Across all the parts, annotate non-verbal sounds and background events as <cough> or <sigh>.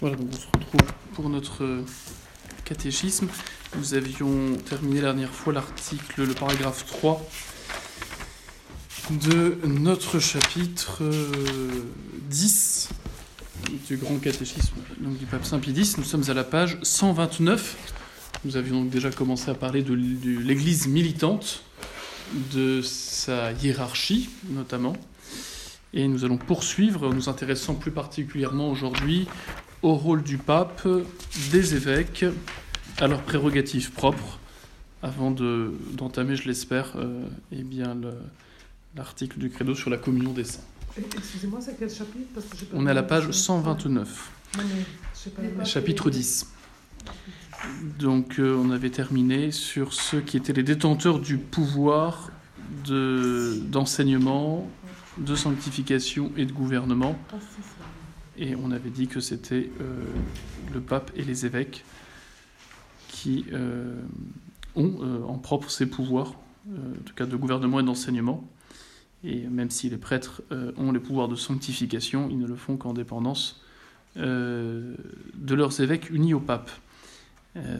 Voilà, donc on se retrouve pour notre euh, catéchisme. Nous avions terminé la dernière fois l'article, le paragraphe 3 de notre chapitre euh, 10 du grand catéchisme donc du pape Saint Pie X. Nous sommes à la page 129. Nous avions donc déjà commencé à parler de l'Église militante, de sa hiérarchie notamment. Et nous allons poursuivre en nous intéressant plus particulièrement aujourd'hui au rôle du pape, des évêques, à leurs prérogatives propres, avant de- d'entamer, je l'espère, euh, eh bien, le- l'article du credo sur la communion des saints. Excusez-moi, c'est quel chapitre? Parce que j'ai pas On est à la page compris. 129, Non, mais j'ai pas bien chapitre 10. Donc euh, on avait terminé sur ceux qui étaient les détenteurs du pouvoir de- d'enseignement, de sanctification et de gouvernement. Ah, Et on avait dit que c'était euh, le pape et les évêques qui euh, ont euh, en propre ces pouvoirs, en tout cas de gouvernement et d'enseignement. Et même si les prêtres ont les pouvoirs de sanctification, ils ne le font qu'en dépendance de leurs évêques unis au pape.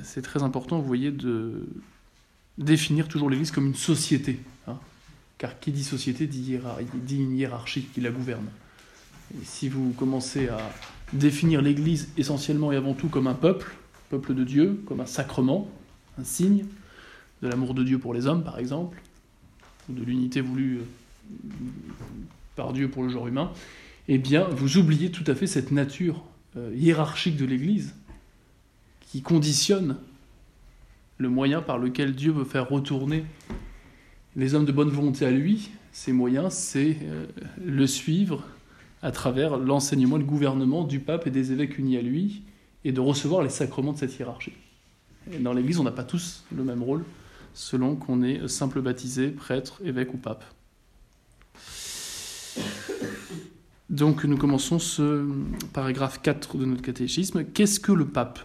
C'est très important, vous voyez, de définir toujours l'Église comme une société. hein. Car qui dit société dit, dit une hiérarchie qui la gouverne. Si vous commencez à définir l'Église essentiellement et avant tout comme un peuple, peuple de Dieu, comme un sacrement, un signe de l'amour de Dieu pour les hommes, par exemple, ou de l'unité voulue euh, par Dieu pour le genre humain, eh bien, vous oubliez tout à fait cette nature euh, hiérarchique de l'Église qui conditionne le moyen par lequel Dieu veut faire retourner les hommes de bonne volonté à lui. Ces moyens, c'est euh, le suivre à travers l'enseignement et le gouvernement du pape et des évêques unis à lui, et de recevoir les sacrements de cette hiérarchie. Dans l'Église, on n'a pas tous le même rôle, selon qu'on est simple baptisé, prêtre, évêque ou pape. Donc nous commençons ce paragraphe 4 de notre catéchisme. Qu'est-ce que le pape?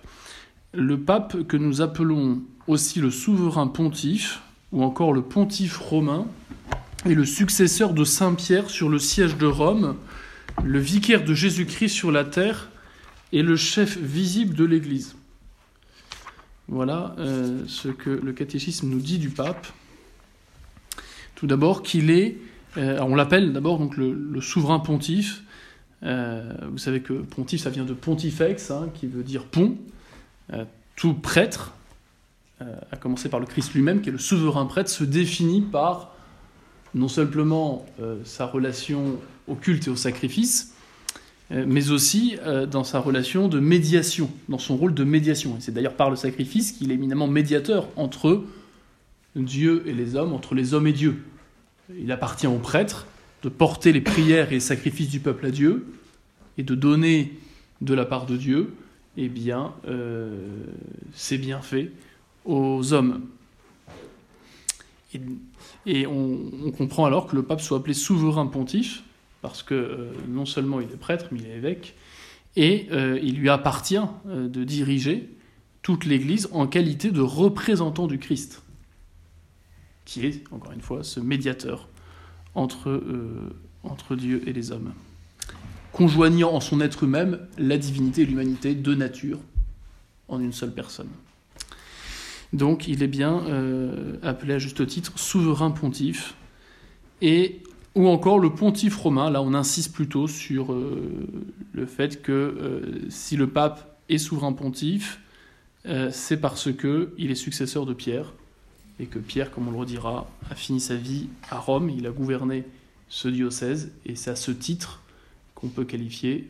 Le pape que nous appelons aussi le souverain pontife, ou encore le pontife romain, est le successeur de Saint Pierre sur le siège de Rome, le vicaire de Jésus-Christ sur la terre et le chef visible de l'Église. Voilà euh, ce que le catéchisme nous dit du pape. Tout d'abord qu'il est, euh, on l'appelle d'abord donc le, souverain pontife. Euh, vous savez que pontife, ça vient de pontifex, hein, qui veut dire pont. Tout prêtre, à commencer par le Christ lui-même, qui est le souverain prêtre, se définit par non simplement euh, sa relation au culte et au sacrifice, euh, mais aussi euh, dans sa relation de médiation, dans son rôle de médiation. C'est d'ailleurs par le sacrifice qu'il est éminemment médiateur entre Dieu et les hommes, entre les hommes et Dieu. Il appartient aux prêtres de porter les prières et les sacrifices du peuple à Dieu et de donner de la part de Dieu eh bien, euh, ses bienfaits aux hommes. Et, on comprend alors que le pape soit appelé souverain pontife, parce que euh, non seulement il est prêtre, mais il est évêque, et euh, il lui appartient euh, de diriger toute l'Église en qualité de représentant du Christ, qui est, encore une fois, ce médiateur entre, entre Dieu et les hommes, conjoignant en son être même la divinité et l'humanité de nature en une seule personne. Donc il est bien appelé à juste titre souverain pontife, et, ou encore le pontife romain, là on insiste plutôt sur euh, le fait que euh, si le pape est souverain pontife, euh, c'est parce que il est successeur de Pierre, et que Pierre, comme on le redira, a fini sa vie à Rome, il a gouverné ce diocèse, et c'est à ce titre qu'on peut qualifier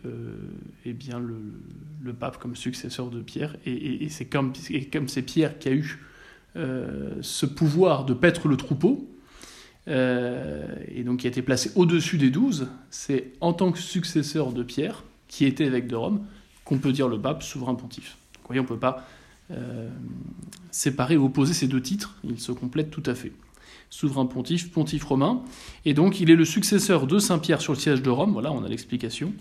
eh bien le, pape comme successeur de Pierre. Et, c'est comme, comme c'est Pierre qui a eu ce pouvoir de paître le troupeau, euh, et donc qui a été placé au-dessus des douze, c'est en tant que successeur de Pierre, qui était évêque de Rome, qu'on peut dire le pape souverain pontife. Vous voyez, on ne peut pas euh, séparer ou opposer ces deux titres, ils se complètent tout à fait. Souverain pontife, pontife romain, et donc il est le successeur de Saint-Pierre sur le siège de Rome, voilà, on a l'explication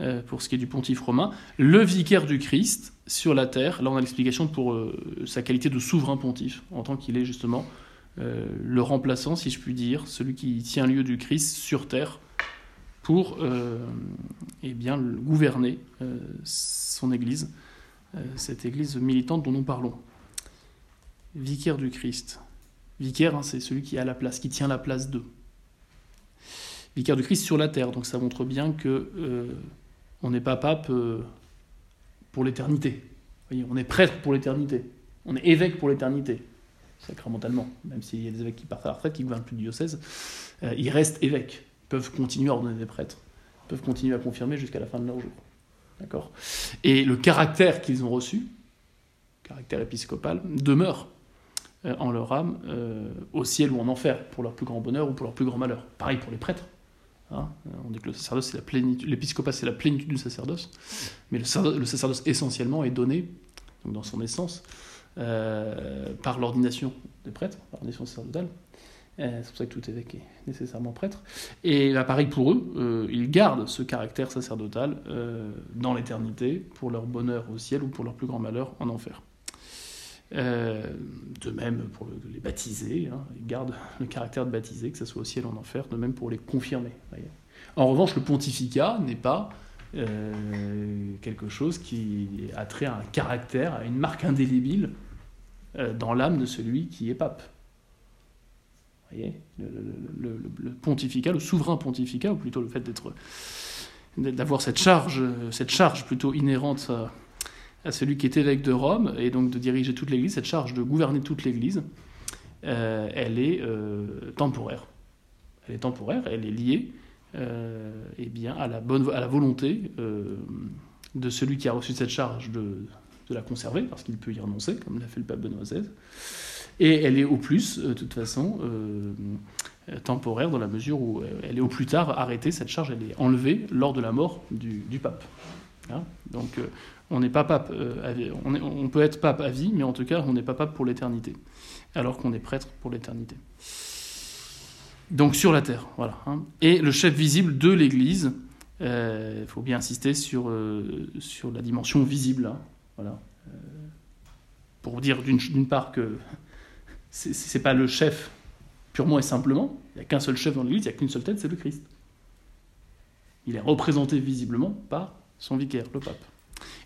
euh, pour ce qui est du pontife romain, le vicaire du Christ sur la terre, là on a l'explication pour sa qualité de souverain pontife, en tant qu'il est justement euh, le remplaçant, si je puis dire, celui qui tient lieu du Christ sur terre pour euh, eh bien, gouverner euh, son Église, cette Église militante dont nous parlons. Vicaire du Christ. Vicaire, hein, c'est celui qui à la place, qui tient la place d'eux. Vicaire du Christ sur la terre, donc ça montre bien que on n'est pas pape pour l'éternité. On est prêtre pour l'éternité. On est évêque pour l'éternité, sacramentalement. Même s'il y a des évêques qui partent à la retraite, qui gouvernent plus du diocèse, euh, ils restent évêques. Peuvent continuer à ordonner des prêtres. Peuvent continuer à confirmer jusqu'à la fin de leur jour. D'accord? Et le caractère qu'ils ont reçu, caractère épiscopal, demeure euh, en leur âme, euh, au ciel ou en enfer, pour leur plus grand bonheur ou pour leur plus grand malheur. Pareil pour les prêtres. Hein, on dit que le sacerdoce, c'est la plénitude, l'épiscopat, c'est la plénitude du sacerdoce, mais le sacerdoce, le sacerdoce essentiellement est donné, dans son essence, par l'ordination des prêtres, l'ordination sacerdotale. Euh, c'est pour ça que tout évêque est nécessairement prêtre. Et là, pareil pour eux, euh, ils gardent ce caractère sacerdotal euh, dans l'éternité, pour leur bonheur au ciel ou pour leur plus grand malheur en enfer. Euh, de même pour le- les baptisés, hein, ils gardent le caractère de baptisé, que ce soit au ciel ou en enfer, de même pour les confirmés. voyez. En revanche, le pontificat n'est pas euh, quelque chose qui a trait à un caractère, à une marque indélébile euh, dans l'âme de celui qui est pape. Vous voyez le, pontificat, le souverain pontificat, ou plutôt le fait d'être d'avoir cette charge, cette charge plutôt inhérente à, celui qui est évêque de Rome, et donc de diriger toute l'Église, cette charge de gouverner toute l'Église, euh, elle est euh, temporaire. Elle est temporaire, elle est liée euh, eh bien, à, la bonne, à la volonté euh, de celui qui a reçu cette charge de, de la conserver, parce qu'il peut y renoncer, comme l'a fait le pape Benoît XVI. Et elle est au plus, euh, de toute façon, euh, temporaire dans la mesure où euh, elle est au plus tard arrêtée, cette charge, elle est enlevée lors de la mort du, pape. Hein? Donc on n'est pas pape, à vie- on, peut être pape à vie, mais en tout cas on n'est pas pape pour l'éternité, alors qu'on est prêtre pour l'éternité. Donc sur la terre, voilà. hein. Et le chef visible de l'Église, il faut bien insister sur, sur la dimension visible, hein. Voilà. Euh, pour dire d'une part que c'est- pas le chef purement et simplement, il n'y a qu'un seul chef dans l'Église, il n'y a qu'une seule tête, c'est le Christ. Il est représenté visiblement par son vicaire, le pape.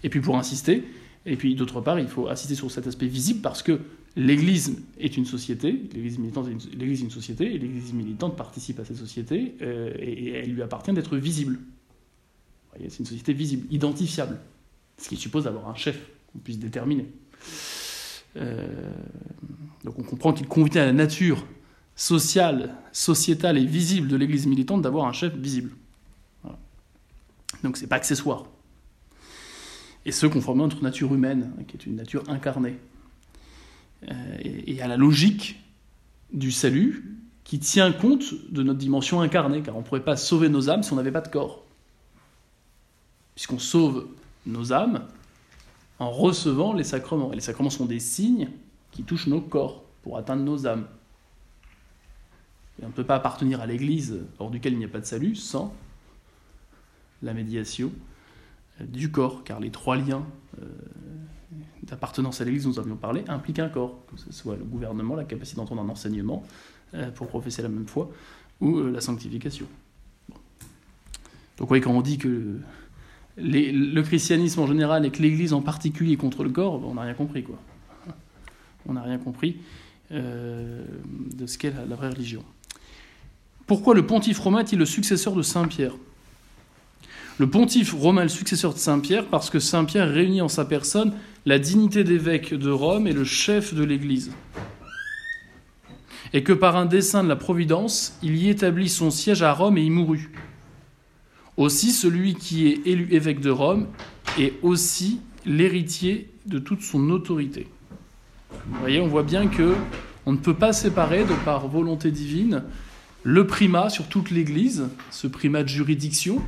Et puis pour insister, et puis d'autre part, il faut insister sur cet aspect visible parce que l'Église est une société, l'Église militante est une, société, et l'Église militante participe à cette société, euh, et, et elle lui appartient d'être visible. C'est une société visible, identifiable, ce qui suppose d'avoir un chef qu'on puisse déterminer. Euh, donc on comprend qu'il convient à la nature sociale, sociétale et visible de l'Église militante d'avoir un chef visible. Voilà. Donc c'est pas accessoire. Et ce conformément à notre nature humaine, qui est une nature incarnée. Euh, et à la logique du salut qui tient compte de notre dimension incarnée, car on ne pourrait pas sauver nos âmes si on n'avait pas de corps. Puisqu'on sauve nos âmes en recevant les sacrements. Et les sacrements sont des signes qui touchent nos corps pour atteindre nos âmes. Et on ne peut pas appartenir à l'Église hors duquel il n'y a pas de salut sans la médiation euh, du corps, car les trois liens euh, d'appartenance à l'Église dont nous avions parlé impliquent un corps, que ce soit le gouvernement, la capacité d'entendre un enseignement euh, pour professer la même foi, ou la sanctification. Donc oui, quand on dit que le christianisme en général et que l'Église en particulier contre le corps, on n'a rien compris, quoi. On n'a rien compris euh, de ce qu'est la, la vraie religion. Pourquoi le pontife romain est-il le successeur de Saint Pierre? Le pontife romain est le successeur de Saint Pierre parce que Saint Pierre réunit en sa personne la dignité d'évêque de Rome et le chef de l'Église. Et que par un dessein de la Providence, il y établit son siège à Rome et y mourut. Aussi, celui qui est élu évêque de Rome est aussi l'héritier de toute son autorité. Vous voyez, on voit bien que on ne peut pas séparer, de par volonté divine, le primat sur toute l'Église, ce primat de juridiction,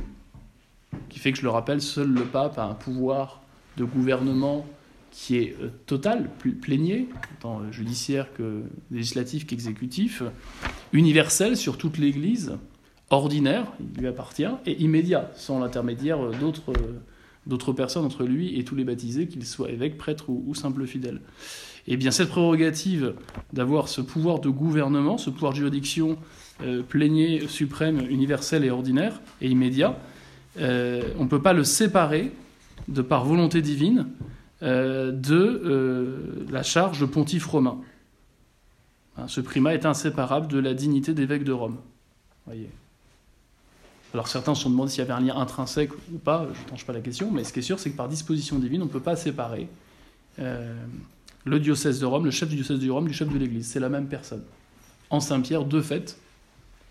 qui fait que, je le rappelle, seul le pape a un pouvoir de gouvernement qui est euh, total, plénier, tant euh, judiciaire que législatif qu'exécutif, universel sur toute l'Église, ordinaire, il lui appartient, et immédiat, sans l'intermédiaire d'autres d'autres personnes entre lui et tous les baptisés, qu'ils soient évêques, prêtres ou, simples fidèles. Et bien cette prérogative d'avoir ce pouvoir de gouvernement, ce pouvoir de juridiction euh, plénier, suprême, universel et ordinaire et immédiat, euh, on ne peut pas le séparer, de par volonté divine, euh, de euh, la charge de pontife romain. Hein, ce primat est inséparable de la dignité d'évêque de Rome. Voyez. Alors certains se sont demandé s'il y avait un lien intrinsèque ou pas, je ne tranche pas la question, mais ce qui est sûr, c'est que par disposition divine, on ne peut pas séparer euh, le diocèse de Rome, le chef du diocèse de Rome, du chef de l'Église. C'est la même personne. En Saint-Pierre, de fait,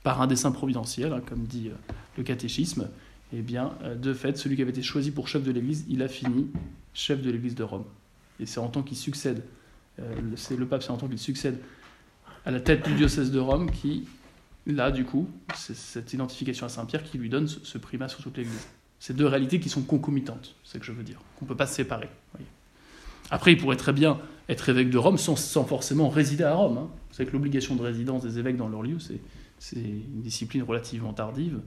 par un dessein providentiel, hein, comme dit euh, le catéchisme, eh bien, euh, de fait, celui qui avait été choisi pour chef de l'Église, il a fini chef de l'Église de Rome. Et c'est en tant qu'il succède, c'est le pape, c'est en tant qu'il succède à la tête du diocèse de Rome qui, là, du coup, c'est cette identification à Saint-Pierre qui lui donne ce, primat sur toute l'Église. C'est deux réalités qui sont concomitantes, c'est ce que je veux dire, qu'on ne peut pas se séparer. Après, il pourrait très bien être évêque de Rome sans, forcément résider à Rome. hein. Vous savez que l'obligation de résidence des évêques dans leur lieu, c'est une discipline relativement tardive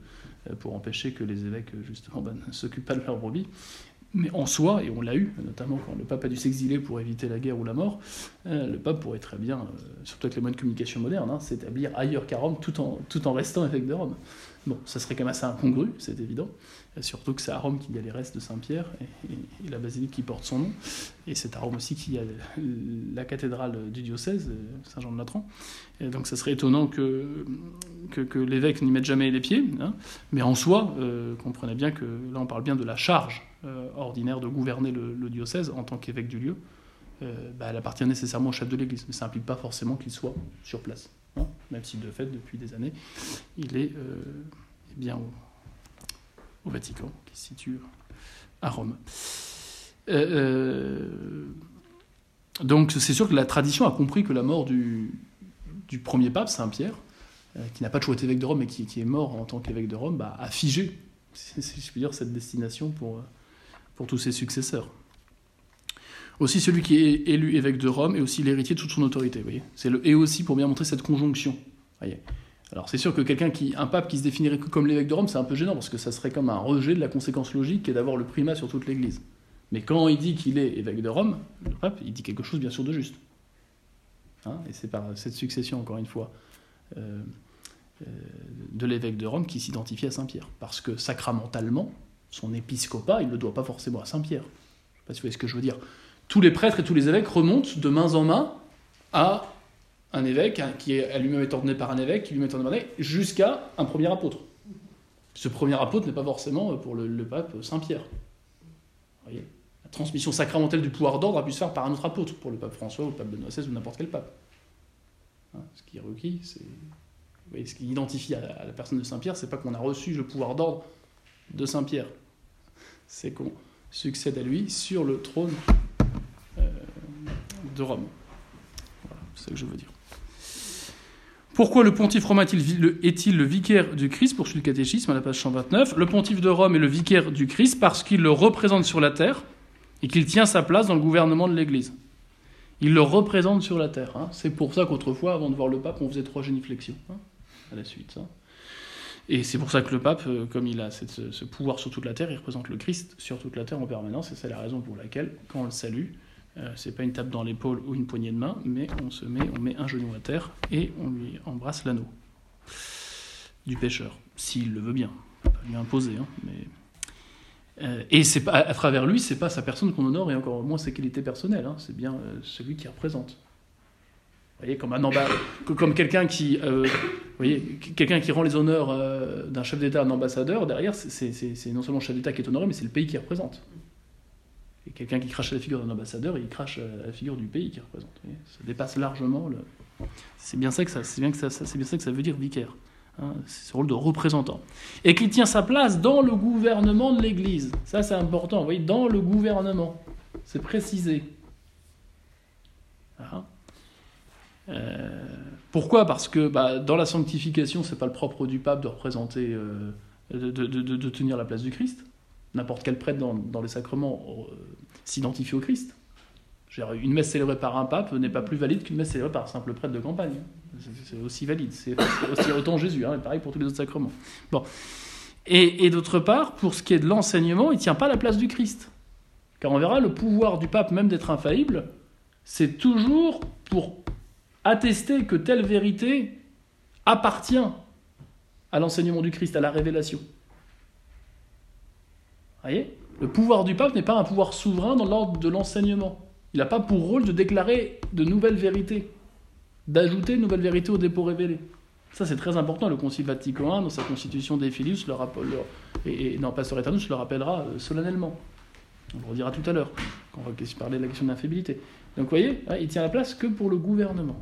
euh, pour empêcher que les évêques, justement, <laughs> ben, ne s'occupent pas de leur brebis. Mais en soi, et on l'a eu, notamment quand le pape a dû s'exiler pour éviter la guerre ou la mort, euh, le pape pourrait très bien, euh, surtout avec les moyens de communication modernes, hein, s'établir ailleurs qu'à Rome tout en, tout en restant évêque de Rome. Bon, ça serait quand même assez incongru, c'est évident, Euh, surtout que c'est à Rome qu'il y a les restes de Saint-Pierre et, la basilique qui porte son nom, et c'est à Rome aussi qu'il y a la cathédrale du diocèse, euh, Saint-Jean-de-Latran. Et donc ça serait étonnant que, que, que l'évêque n'y mette jamais les pieds, hein. mais en soi, comprenez bien que là on parle bien de la charge ordinaire de gouverner le, diocèse en tant qu'évêque du lieu. Euh, bah, elle appartient nécessairement au chef de l'Église, mais ça n'implique pas forcément qu'il soit sur place, hein, même si de fait, depuis des années, il est euh, eh bien au, Vatican, qui se situe à Rome. Euh, euh, donc c'est sûr que la tradition a compris que la mort du, premier pape, Saint-Pierre, euh, qui n'a pas toujours été évêque de Rome, mais qui, est mort en tant qu'évêque de Rome, bah, a figé, <laughs> si je puis dire, cette destination pour, euh, pour tous ses successeurs. Aussi, celui qui est élu évêque de Rome est aussi l'héritier de toute son autorité. Voyez c'est le et aussi pour bien montrer cette conjonction. Alors, c'est sûr que quelqu'un qui, un pape qui se définirait comme l'évêque de Rome, c'est un peu gênant parce que ça serait comme un rejet de la conséquence logique qui est d'avoir le primat sur toute l'Église. Mais quand il dit qu'il est évêque de Rome, le pape, il dit quelque chose bien sûr de juste. Hein, et c'est par cette succession, encore une fois, euh, euh, de l'évêque de Rome qui s'identifie à Saint-Pierre. Parce que sacramentalement, son épiscopat, il ne le doit pas forcément à Saint-Pierre. Je ne sais pas si vous voyez ce que je veux dire. Tous les prêtres et tous les évêques remontent de main en main à un évêque hein, qui est lui-même est ordonné par un évêque, qui lui-même est ordonné jusqu'à un premier apôtre. Ce premier apôtre n'est pas forcément pour le, pape Saint-Pierre. La transmission sacramentelle du pouvoir d'ordre a pu se faire par un autre apôtre, pour le pape François ou le pape Benoît XVI ou n'importe quel pape. Hein, ce qui est requis, c'est. Vous voyez, ce qui identifie à la, à la personne de Saint-Pierre, c'est pas qu'on a reçu le pouvoir d'ordre de Saint-Pierre, c'est qu'on succède à lui sur le trône euh, de Rome. Voilà, c'est ça que je veux dire. Pourquoi le pontife romain est-il le vicaire du Christ? Poursuit le catéchisme à la page 129. Le pontife de Rome est le vicaire du Christ parce qu'il le représente sur la terre et qu'il tient sa place dans le gouvernement de l'Église. Il le représente sur la terre. hein. C'est pour ça qu'autrefois, avant de voir le pape, on faisait trois géniflexions hein, à la suite. hein. Et c'est pour ça que le pape, euh, comme il a ce, pouvoir sur toute la terre, il représente le Christ sur toute la terre en permanence. Et c'est la raison pour laquelle, quand on le salue, euh, c'est pas une tape dans l'épaule ou une poignée de main, mais on se met, on met un genou à terre et on lui embrasse l'anneau du pécheur, s'il le veut bien. Pas lui imposer, hein, euh, et c'est pas à travers lui, c'est pas sa personne qu'on honore et encore moins ses qualités personnelles. hein, c'est bien euh, celui qui représente. Vous voyez, comme comme quelqu'un qui, euh, qui rend les honneurs euh, d'un chef d'État à un ambassadeur. Derrière, c'est- non seulement le chef d'État qui est honoré, mais c'est le pays qui représente. Et quelqu'un qui crache à la figure d'un ambassadeur, il crache à la figure du pays qui représente. ça dépasse largement le. C'est bien ça que ça, bien bien ça que ça veut dire vicaire. hein, c'est ce rôle de représentant. Et qui tient sa place dans le gouvernement de l'Église. Ça, c'est important. Vous voyez, dans le gouvernement. C'est précisé. Voilà. Euh, pourquoi? Parce que bah, dans la sanctification, c'est pas le propre du pape de représenter, euh, de, tenir la place du Christ. N'importe quel prêtre dans, les sacrements euh, s'identifie au Christ. Une messe célébrée par un pape n'est pas plus valide qu'une messe célébrée par un simple prêtre de campagne. C'est- aussi valide. C'est aussi autant Jésus. Hein, pareil pour tous les autres sacrements. Bon. Et, et d'autre part, pour ce qui est de l'enseignement, il ne tient pas la place du Christ. Car on verra, le pouvoir du pape, même d'être infaillible, c'est toujours pour attester que telle vérité appartient à l'enseignement du Christ, à la révélation. voyez? Le pouvoir du pape n'est pas un pouvoir souverain dans l'ordre de l'enseignement. Il n'a pas pour rôle de déclarer de nouvelles vérités, d'ajouter de nouvelles vérités au dépôt révélé. Ça, c'est très important. Le Concile Vatican I, dans sa constitution des Filius, le rappel, et, dans Pastor Eternus, le rappellera euh, solennellement. On le redira tout à l'heure, quand on va parler de la question de l'infabilité. Donc, vous voyez, hein, il tient la place que pour le gouvernement.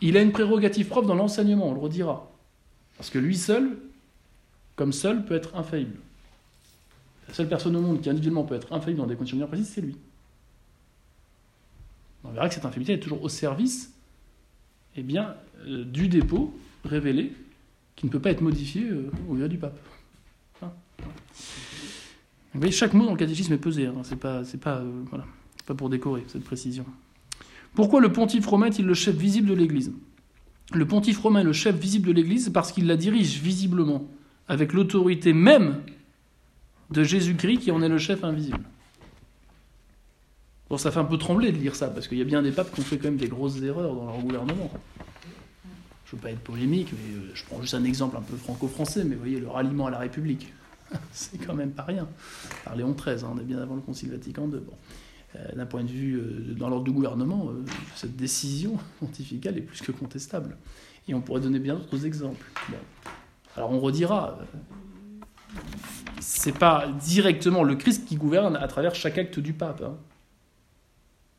Il a une prérogative propre dans l'enseignement, on le redira. Parce que lui seul, comme seul, peut être infaillible. La seule personne au monde qui individuellement peut être infaillible dans des conditions bien précises, c'est lui. On verra que cette infaillibilité est toujours au service eh bien, euh, du dépôt révélé qui ne peut pas être modifié euh, au gré du pape. Hein Vous voyez, chaque mot dans le catéchisme est pesé, hein, c'est pas, euh, pas pour décorer cette précision. Pourquoi le pontife romain est-il le chef visible de l'Église? Le pontife romain est le chef visible de l'Église parce qu'il la dirige visiblement, avec l'autorité même de Jésus-Christ qui en est le chef invisible. Bon, ça fait un peu trembler de lire ça, parce qu'il y a bien des papes qui ont fait quand même des grosses erreurs dans leur gouvernement. Je ne veux pas être polémique, mais euh, je prends juste un exemple un peu franco-français, mais vous voyez, le ralliement à la République, <laughs> c'est quand même pas rien. Par Léon XIII, on est bien avant le Concile Vatican II. Bon. Euh, D'un point de vue euh, dans l'ordre du gouvernement, euh, cette décision <laughs> pontificale est plus que contestable. Et on pourrait donner bien d'autres exemples. Alors on redira, c'est pas directement le Christ qui gouverne à travers chaque acte du pape. hein.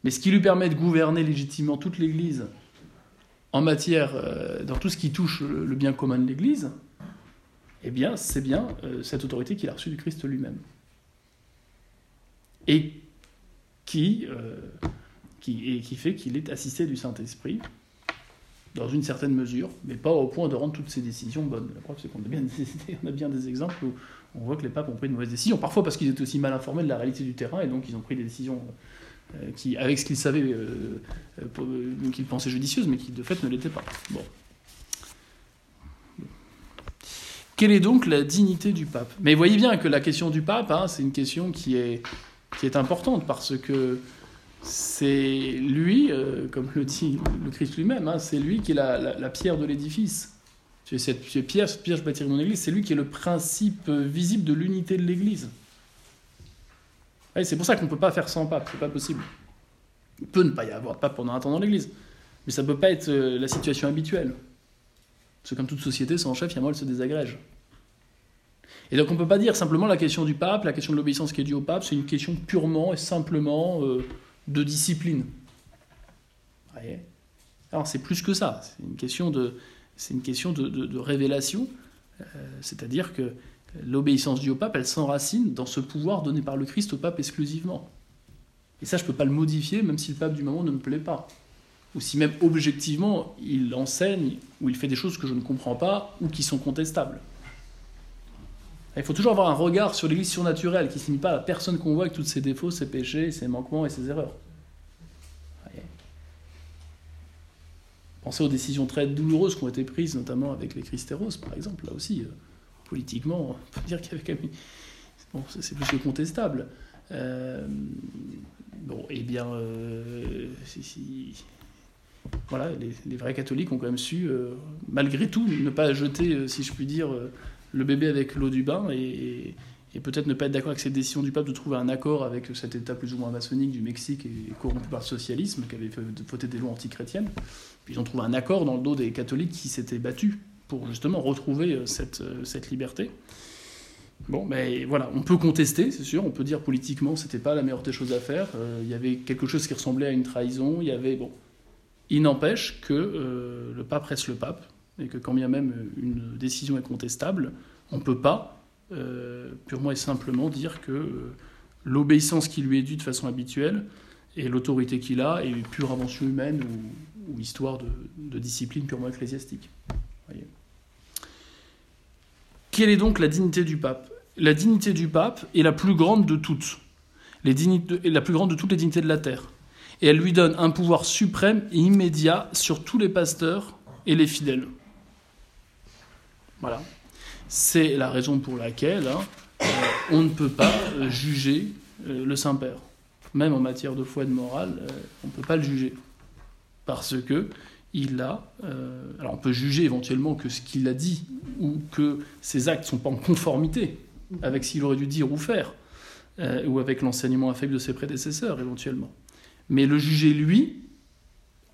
Mais ce qui lui permet de gouverner légitimement toute l'Église en matière, dans tout ce qui touche le, bien commun de l'Église, eh bien, c'est bien cette autorité qu'il a reçue du Christ lui-même. Et qui, euh, qui, et qui fait qu'il est assisté du Saint-Esprit, dans une certaine mesure, mais pas au point de rendre toutes ses décisions bonnes. La preuve, c'est qu'on a, bien <laughs> on a bien des exemples où on voit que les papes ont pris de mauvaises décisions, parfois parce qu'ils étaient aussi mal informés de la réalité du terrain, et donc ils ont pris des décisions euh, qui, avec ce qu'ils savaient, euh, euh, qu'ils pensaient judicieuses, mais qui de fait ne l'étaient pas. Bon. Quelle est donc la dignité du pape? Mais voyez bien que la question du pape, hein, c'est une question qui est, qui est importante, parce que c'est lui, euh, comme le dit le Christ lui-même, hein, c'est lui qui est la, pierre de l'édifice. Cette es pierre, cette pierre, je bâtirai mon église, c'est lui qui est le principe euh, visible de l'unité de l'église. C'est pour ça qu'on ne peut pas faire sans pape, c'est pas possible. Il peut ne pas y avoir de pape pendant un temps dans l'église, mais ça ne peut pas être euh, la situation habituelle. Parce que comme toute société, sans chef, il y a moi, elle se désagrège. Et donc on ne peut pas dire simplement la question du pape, la question de l'obéissance qui est due au pape, c'est une question purement et simplement euh, de discipline. Voyez? Alors c'est plus que ça, c'est une question de révélation, euh, c'est-à-dire que l'obéissance due au pape, elle s'enracine dans ce pouvoir donné par le Christ au pape exclusivement. Et ça, je ne peux pas le modifier, même si le pape du moment ne me plaît pas. Ou si même objectivement, il enseigne ou il fait des choses que je ne comprends pas ou qui sont contestables. Il faut toujours avoir un regard sur l'Église surnaturelle qui ne limite pas la personne qu'on voit avec tous ses défauts, ses péchés, ses manquements et ses erreurs. Pensez aux décisions très douloureuses qui ont été prises, notamment avec les Christéros, par exemple. Là aussi, euh, politiquement, on peut dire qu'il y avait quand même... Bon, c'est plus que contestable. Euh, bon, eh bien, euh, voilà, les, vrais catholiques ont quand même su, malgré tout, ne pas jeter, si je puis dire, le bébé avec l'eau du bain et, peut-être ne pas être d'accord avec cette décision du pape de trouver un accord avec cet État plus ou moins maçonnique du Mexique et corrompu par le socialisme, qui avait fait voter des lois antichrétiennes. Puis ils ont trouvé un accord dans le dos des catholiques qui s'étaient battus pour justement retrouver euh, cette, euh, cette liberté. Bon, mais voilà, on peut contester, c'est sûr, on peut dire politiquement c'était pas la meilleure des choses à faire, euh, il y avait quelque chose qui ressemblait à une trahison, il y avait, bon, il n'empêche que le pape reste le pape, et que quand bien même une décision est contestable, on ne peut pas euh, purement et simplement dire que euh, l'obéissance qui lui est due de façon habituelle et l'autorité qu'il a est pure invention humaine ou, histoire de, discipline purement ecclésiastique. Quelle est donc la dignité du pape? La dignité du pape est la plus grande de toutes, les dignités, la plus grande de toutes les dignités de la terre et elle lui donne un pouvoir suprême et immédiat sur tous les pasteurs et les fidèles. Voilà. C'est la raison pour laquelle hein, euh, on ne peut pas euh, juger euh, le Saint-Père. Même en matière de foi et de morale, on ne peut pas le juger. Parce que il a. alors on peut juger éventuellement que ce qu'il a dit ou que ses actes ne sont pas en conformité avec ce qu'il aurait dû dire ou faire, ou avec l'enseignement affaible de ses prédécesseurs éventuellement. Mais le juger lui,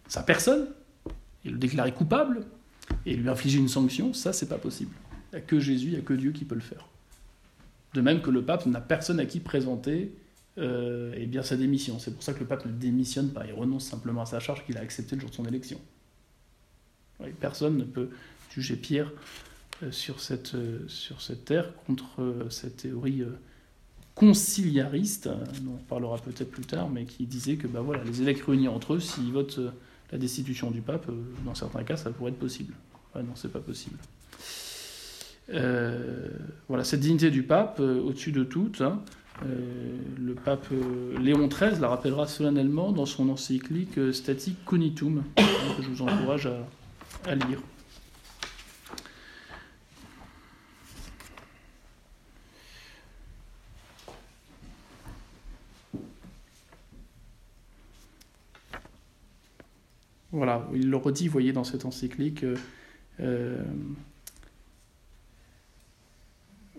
sa personne, et le déclarer coupable, et lui infliger une sanction, ça c'est pas possible. Il n'y a que Jésus, il n'y a que Dieu qui peut le faire. De même que le pape n'a personne à qui présenter euh, eh bien, sa démission. C'est pour ça que le pape ne démissionne pas, il renonce simplement à sa charge qu'il a acceptée le jour de son élection. Personne ne peut juger Pierre euh, sur, cette, euh, sur cette terre contre euh, cette théorie conciliariste, euh, dont on parlera peut-être plus tard, mais qui disait que bah, voilà, les évêques réunis entre eux, s'ils votent la destitution du pape, euh, dans certains cas, ça pourrait être possible. Ouais, non, c'est pas possible. Euh, voilà, cette dignité du pape, euh, au-dessus de toute, hein, le pape Léon XIII la rappellera solennellement dans son encyclique Static Cognitum, hein, que je vous encourage à lire. Voilà, il le redit, vous voyez, dans cette encyclique. euh, euh,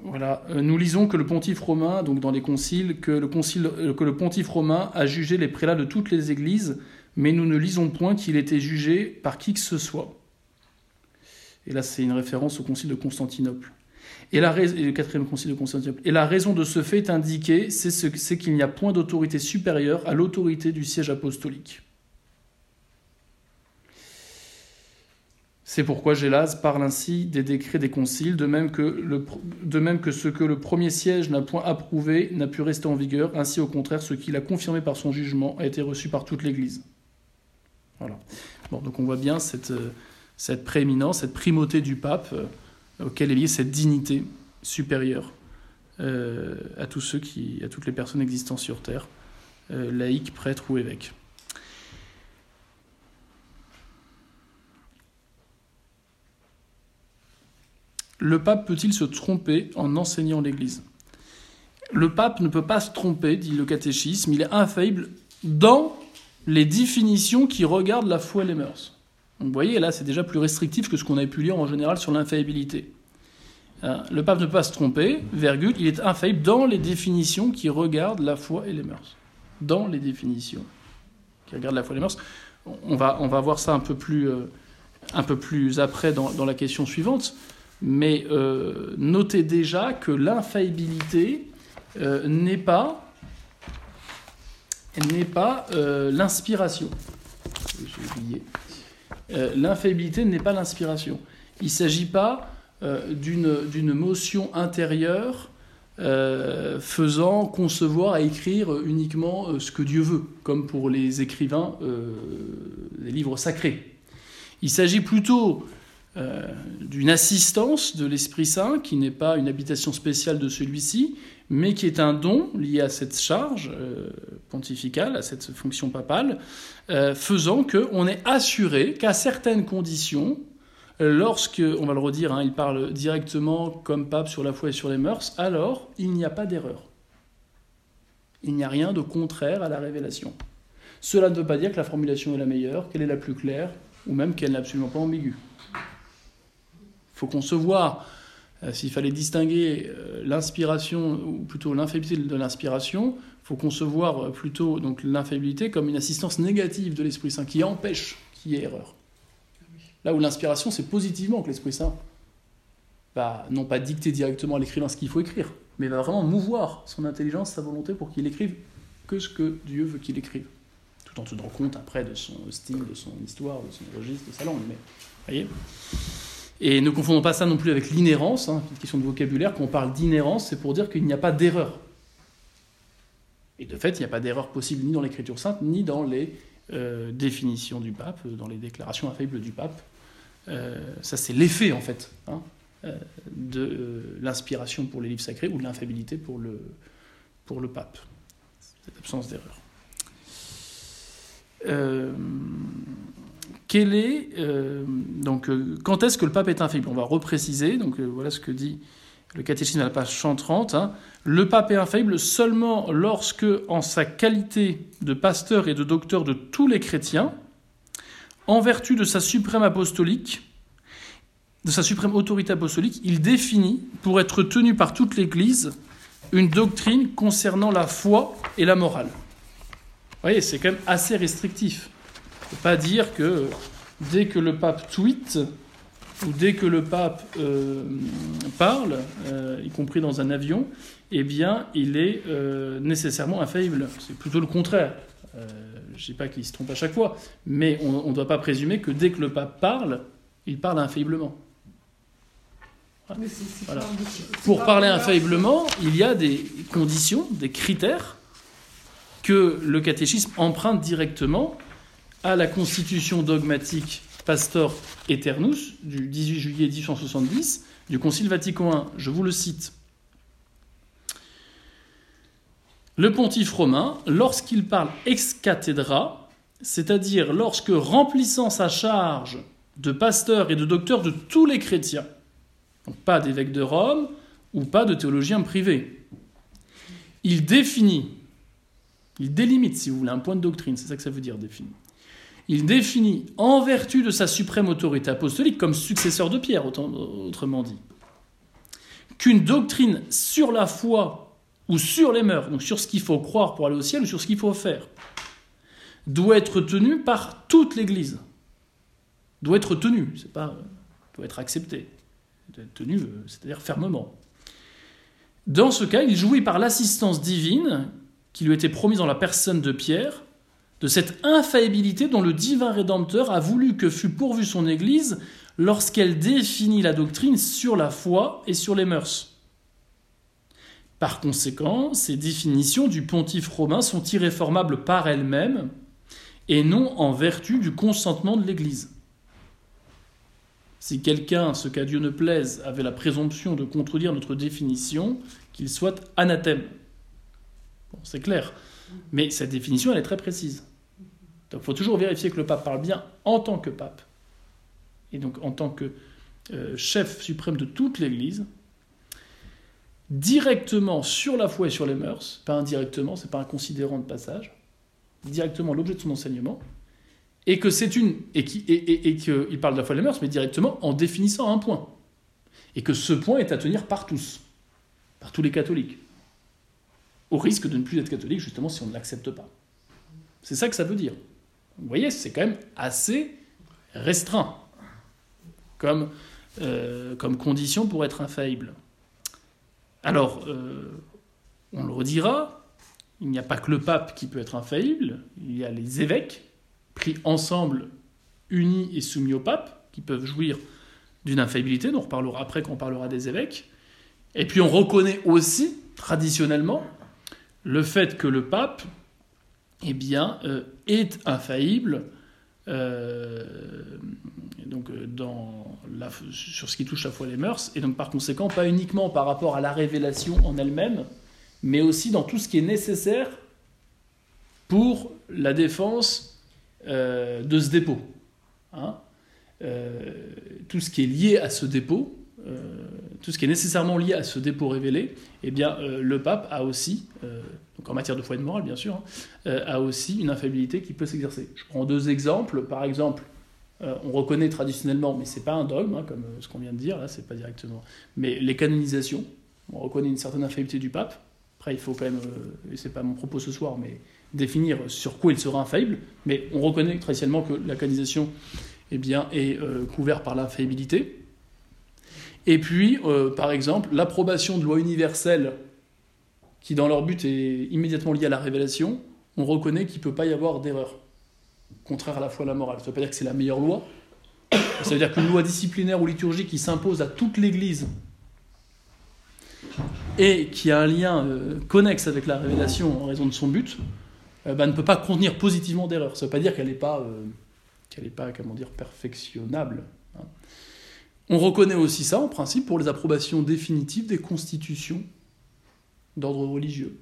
voilà, Euh, nous lisons que le pontife romain, donc dans les conciles, que le, pontife romain a jugé les prélats de toutes les églises, mais nous ne lisons point qu'il était jugé par qui que ce soit. Et là, c'est une référence au concile de Constantinople. Et, la raison de ce fait est indiquée, c'est ce, c'est qu'il n'y a point d'autorité supérieure à l'autorité du siège apostolique. C'est pourquoi Gélas parle ainsi des décrets des conciles, de même, que le, de même que ce que le premier siège n'a point approuvé n'a pu rester en vigueur, ainsi au contraire ce qu'il a confirmé par son jugement a été reçu par toute l'Église. Voilà. Bon, donc on voit bien cette, euh, cette prééminence, cette primauté du pape, euh, auquel est liée cette dignité supérieure euh, à tous ceux qui, à toutes les personnes existant sur terre, euh, laïcs, prêtres ou évêques. Le pape peut-il se tromper en enseignant l'Église? Le pape ne peut pas se tromper, dit le catéchisme, il est infaillible dans les définitions qui regardent la foi et les mœurs. Vous voyez, là, c'est déjà plus restrictif que ce qu'on avait pu lire en général sur l'infaillibilité. Hein, Le pape ne peut pas se tromper, virgule, il est infaillible dans les définitions qui regardent la foi et les mœurs. Dans les définitions qui regardent la foi et les mœurs. On va, on va voir ça un peu plus, euh, un peu plus après dans, dans la question suivante. Mais euh, notez déjà que l'infaillibilité euh, n'est pas, n'est pas euh, l'inspiration. L'infaillibilité n'est pas l'inspiration. Il ne s'agit pas d'une d'une motion intérieure faisant concevoir et écrire uniquement ce que Dieu veut, comme pour les écrivains des livres sacrés. Il s'agit plutôt euh, d'une assistance de l'Esprit Saint qui n'est pas une habitation spéciale de celui-ci, mais qui est un don lié à cette charge euh, pontificale, à cette fonction papale, euh, faisant qu'on est assuré qu'à certaines conditions, lorsque, on va le redire, hein, il parle directement comme pape sur la foi et sur les mœurs, alors il n'y a pas d'erreur. Il n'y a rien de contraire à la révélation. Cela ne veut pas dire que la formulation est la meilleure, qu'elle est la plus claire, ou même qu'elle n'est absolument pas ambiguë. Faut concevoir, euh, s'il fallait distinguer euh, l'inspiration, ou plutôt l'infaillibilité de l'inspiration, il faut concevoir euh, plutôt donc comme une assistance négative de l'Esprit Saint qui empêche qu'il y ait erreur. Là où l'inspiration, c'est positivement que l'Esprit Saint va non pas dicter directement à l'écrivain ce qu'il faut écrire, mais va vraiment mouvoir son intelligence, sa volonté pour qu'il écrive que ce que Dieu veut qu'il écrive. Tout en tenant compte après de son style, de son histoire, de son registre, de sa langue. Mais, voyez? Et ne confondons pas ça non plus avec l'inhérence, hein, une question de vocabulaire. Quand on parle d'inhérence, c'est pour dire qu'il n'y a pas d'erreur. Et de fait, il n'y a pas d'erreur possible ni dans l'Écriture sainte, ni dans les euh, définitions du pape, dans les déclarations infaillibles du pape. Euh, ça, c'est l'effet, en fait, hein, euh, de euh, l'inspiration pour les livres sacrés ou de l'infaillibilité pour le, pour le pape. Cette absence d'erreur. Euh, quel est, euh, donc, euh, quand est-ce que le pape est infaillible On va repréciser. Donc, euh, voilà ce que dit le catéchisme à la page 130. hein. Le pape est infaillible seulement lorsque, en sa qualité de pasteur et de docteur de tous les chrétiens, en vertu de sa suprême apostolique, de sa suprême autorité apostolique, il définit, pour être tenu par toute l'Église, une doctrine concernant la foi et la morale. Vous voyez, c'est quand même assez restrictif. Ne peut pas dire que dès que le pape tweet ou dès que le pape euh, parle, euh, y compris dans un avion, eh bien, il est euh, nécessairement infaillible. C'est plutôt le contraire. Je ne dis pas qu'il se trompe à chaque fois, mais on ne doit pas présumer que dès que le pape parle, il parle infailliblement. Mais Voilà. pas Pour parler infailliblement, il y a des conditions, des critères que le catéchisme emprunte directement à la constitution dogmatique Pastor Eternus du 18 juillet 1870 du Concile Vatican I. Je vous le cite. Le pontife romain, lorsqu'il parle ex cathedra, c'est-à-dire lorsque remplissant sa charge de pasteur et de docteur de tous les chrétiens, donc pas d'évêque de Rome ou pas de théologien privé. Il définit, il délimite, si vous voulez, un point de doctrine, c'est ça que ça veut dire définir. Il définit, en vertu de sa suprême autorité apostolique, comme successeur de Pierre, autrement dit, qu'une doctrine sur la foi ou sur les mœurs, donc sur ce qu'il faut croire pour aller au ciel ou sur ce qu'il faut faire, doit être tenue par toute l'Église. Doit être tenue, c'est pas, doit être acceptée tenu, euh, c'est-à-dire fermement. Dans ce cas, il jouit par l'assistance divine qui lui était promise dans la personne de Pierre, de cette infaillibilité dont le divin Rédempteur a voulu que fût pourvue son Église lorsqu'elle définit la doctrine sur la foi et sur les mœurs. Par conséquent, ces définitions du pontife romain sont irréformables par elles-mêmes et non en vertu du consentement de l'Église. Si quelqu'un, ce qu'à Dieu ne plaise, avait la présomption de contredire notre définition, qu'il soit anathème. C'est clair. Mais cette définition, elle est très précise. Donc il faut toujours vérifier que le pape parle bien en tant que pape, et donc en tant que euh, chef suprême de toute l'Église, directement sur la foi et sur les mœurs, pas indirectement, c'est pas un considérant de passage, directement l'objet de son enseignement, et que c'est une et et qu'il parle de la foi et des mœurs, mais directement en définissant un point, et que ce point est à tenir par tous, par tous les catholiques, au risque de ne plus être catholique justement si on ne l'accepte pas. C'est ça que ça veut dire. Vous voyez, c'est quand même assez restreint comme euh, comme condition pour être infaillible. Alors, euh, on le redira, il n'y a pas que le pape qui peut être infaillible, il y a les évêques pris ensemble, unis et soumis au pape, qui peuvent jouir d'une infaillibilité, dont on reparlera après quand on parlera des évêques. Et puis on reconnaît aussi, traditionnellement, le fait que le pape eh bien, euh, est infaillible euh, donc, euh, dans sur ce qui touche la foi les mœurs, et donc par conséquent pas uniquement par rapport à la révélation en elle-même, mais aussi dans tout ce qui est nécessaire pour la défense euh, de ce dépôt. Hein tout ce qui est lié à ce dépôt, tout ce qui est nécessairement lié à ce dépôt révélé, eh bien, euh, le pape a aussi, euh, donc en matière de foi et de morale bien sûr, hein, euh, a aussi une infaillibilité qui peut s'exercer. Je prends deux exemples. Par exemple, on reconnaît traditionnellement, mais c'est pas un dogme, hein, comme ce qu'on vient de dire, là, c'est pas directement, mais les canonisations, on reconnaît une certaine infaillibilité du pape. Après, il faut quand même, et c'est pas mon propos ce soir, mais définir sur quoi il sera infaillible. Mais on reconnaît traditionnellement que la canonisation eh bien, est couverte par l'infaillibilité. Et puis, euh, par exemple, l'approbation de lois universelles qui, dans leur but, est immédiatement liée à la révélation, on reconnaît qu'il ne peut pas y avoir d'erreur, contraire à la foi et à la morale. Ça ne veut pas dire que c'est la meilleure loi. Ça veut dire qu'une loi disciplinaire ou liturgique qui s'impose à toute l'Église et qui a un lien euh, connexe avec la révélation en raison de son but, euh, bah, ne peut pas contenir positivement d'erreur. Ça ne veut pas dire qu'elle n'est pas, pas, comment dire, perfectionnable. On reconnaît aussi ça, en principe, pour les approbations définitives des constitutions d'ordre religieux,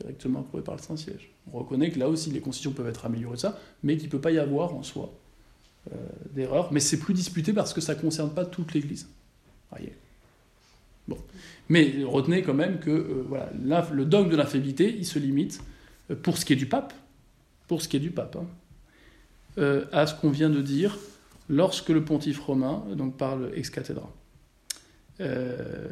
directement approuvées par le Saint-Siège. On reconnaît que là aussi, les constitutions peuvent être améliorées, ça, mais qu'il ne peut pas y avoir en soi d'erreur, mais c'est plus disputé parce que ça ne concerne pas toute l'Église. Bon. Mais retenez quand même que voilà, le dogme de l'infaillibilité, il se limite, pour ce qui est du pape, pour ce qui est du pape, hein, à ce qu'on vient de dire lorsque le pontife romain donc, parle ex cathedra. Euh,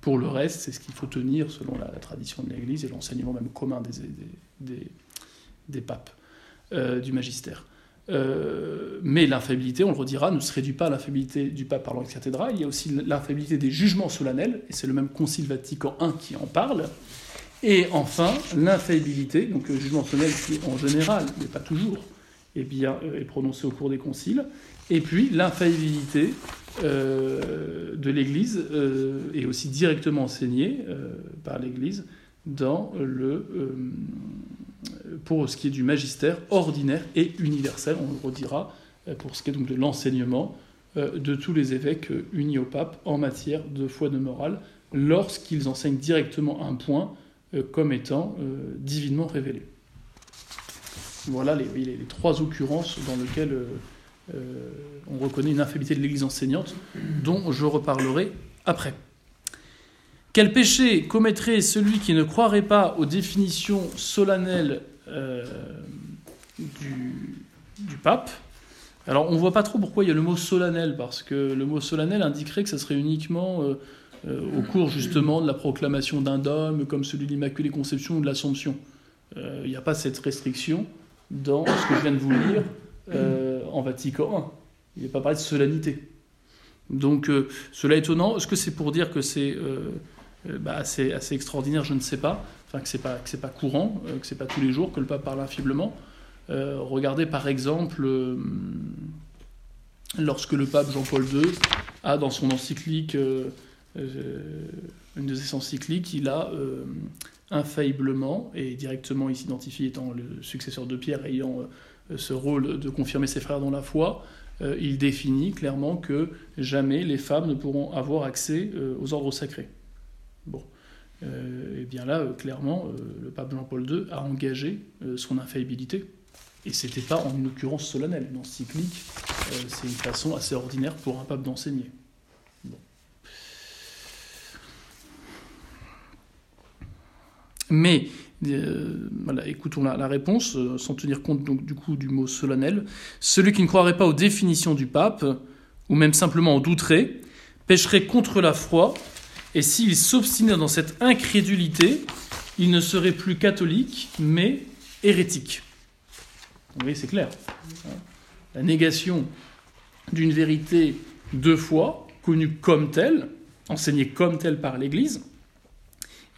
pour le reste, c'est ce qu'il faut tenir selon la, tradition de l'Église et l'enseignement même commun des, papes, euh, du magistère. Euh, mais l'infaillibilité, on le redira, ne se réduit pas à l'infaillibilité du pape parlant ex cathedra, il y a aussi l'infaillibilité des jugements solennels, et c'est le même Concile Vatican I qui en parle. Et enfin, l'infaillibilité, donc le jugement solennel qui en général, mais pas toujours, eh bien, est prononcé au cours des conciles. Et puis l'infaillibilité euh, de l'Église euh, est aussi directement enseignée euh, par l'Église dans le, pour ce qui est du magistère ordinaire et universel, on le redira, pour ce qui est donc de l'enseignement de tous les évêques unis au pape en matière de foi de morale, lorsqu'ils enseignent directement un point comme étant divinement révélé. Voilà les, trois occurrences dans lesquelles euh, on reconnaît une infaillibilité de l'Église enseignante, dont je reparlerai après. Quel péché commettrait celui qui ne croirait pas aux définitions solennelles euh, du, pape? Alors on ne voit pas trop pourquoi il y a le mot solennel, parce que le mot solennel indiquerait que ça serait uniquement euh, au cours justement de la proclamation d'un dôme, comme celui de l'Immaculée Conception ou de l'Assomption. Il n'y a pas cette restriction dans ce que je viens de vous lire euh, en Vatican I. Il n'est pas parlé de solennité. Donc euh, cela est étonnant. Est-ce que c'est pour dire que c'est euh, bah, assez, assez, extraordinaire? Je ne sais pas. Enfin, que c'est pas, pas courant, que c'est pas tous les jours que le pape parle infailliblement. regardez par exemple lorsque le pape Jean-Paul II a dans son encyclique, une de ses encycliques, il a infailliblement, et directement il s'identifie étant le successeur de Pierre ayant ce rôle de confirmer ses frères dans la foi, euh, il définit clairement que jamais les femmes ne pourront avoir accès euh, aux ordres sacrés. Bon. et euh, bien là, clairement, le pape Jean-Paul II a engagé son infaillibilité. Et c'était pas en une occurrence solennelle. Une encyclique, c'est une façon assez ordinaire pour un pape d'enseigner. Mais euh, écoutons la, réponse, euh, sans tenir compte du coup du mot solennel. Celui qui ne croirait pas aux définitions du pape, ou même simplement en douterait, pécherait contre la foi, et s'il s'obstinait dans cette incrédulité, il ne serait plus catholique, mais hérétique. Vous voyez, c'est clair. La négation d'une vérité de foi, connue comme telle, enseignée comme telle par l'Église,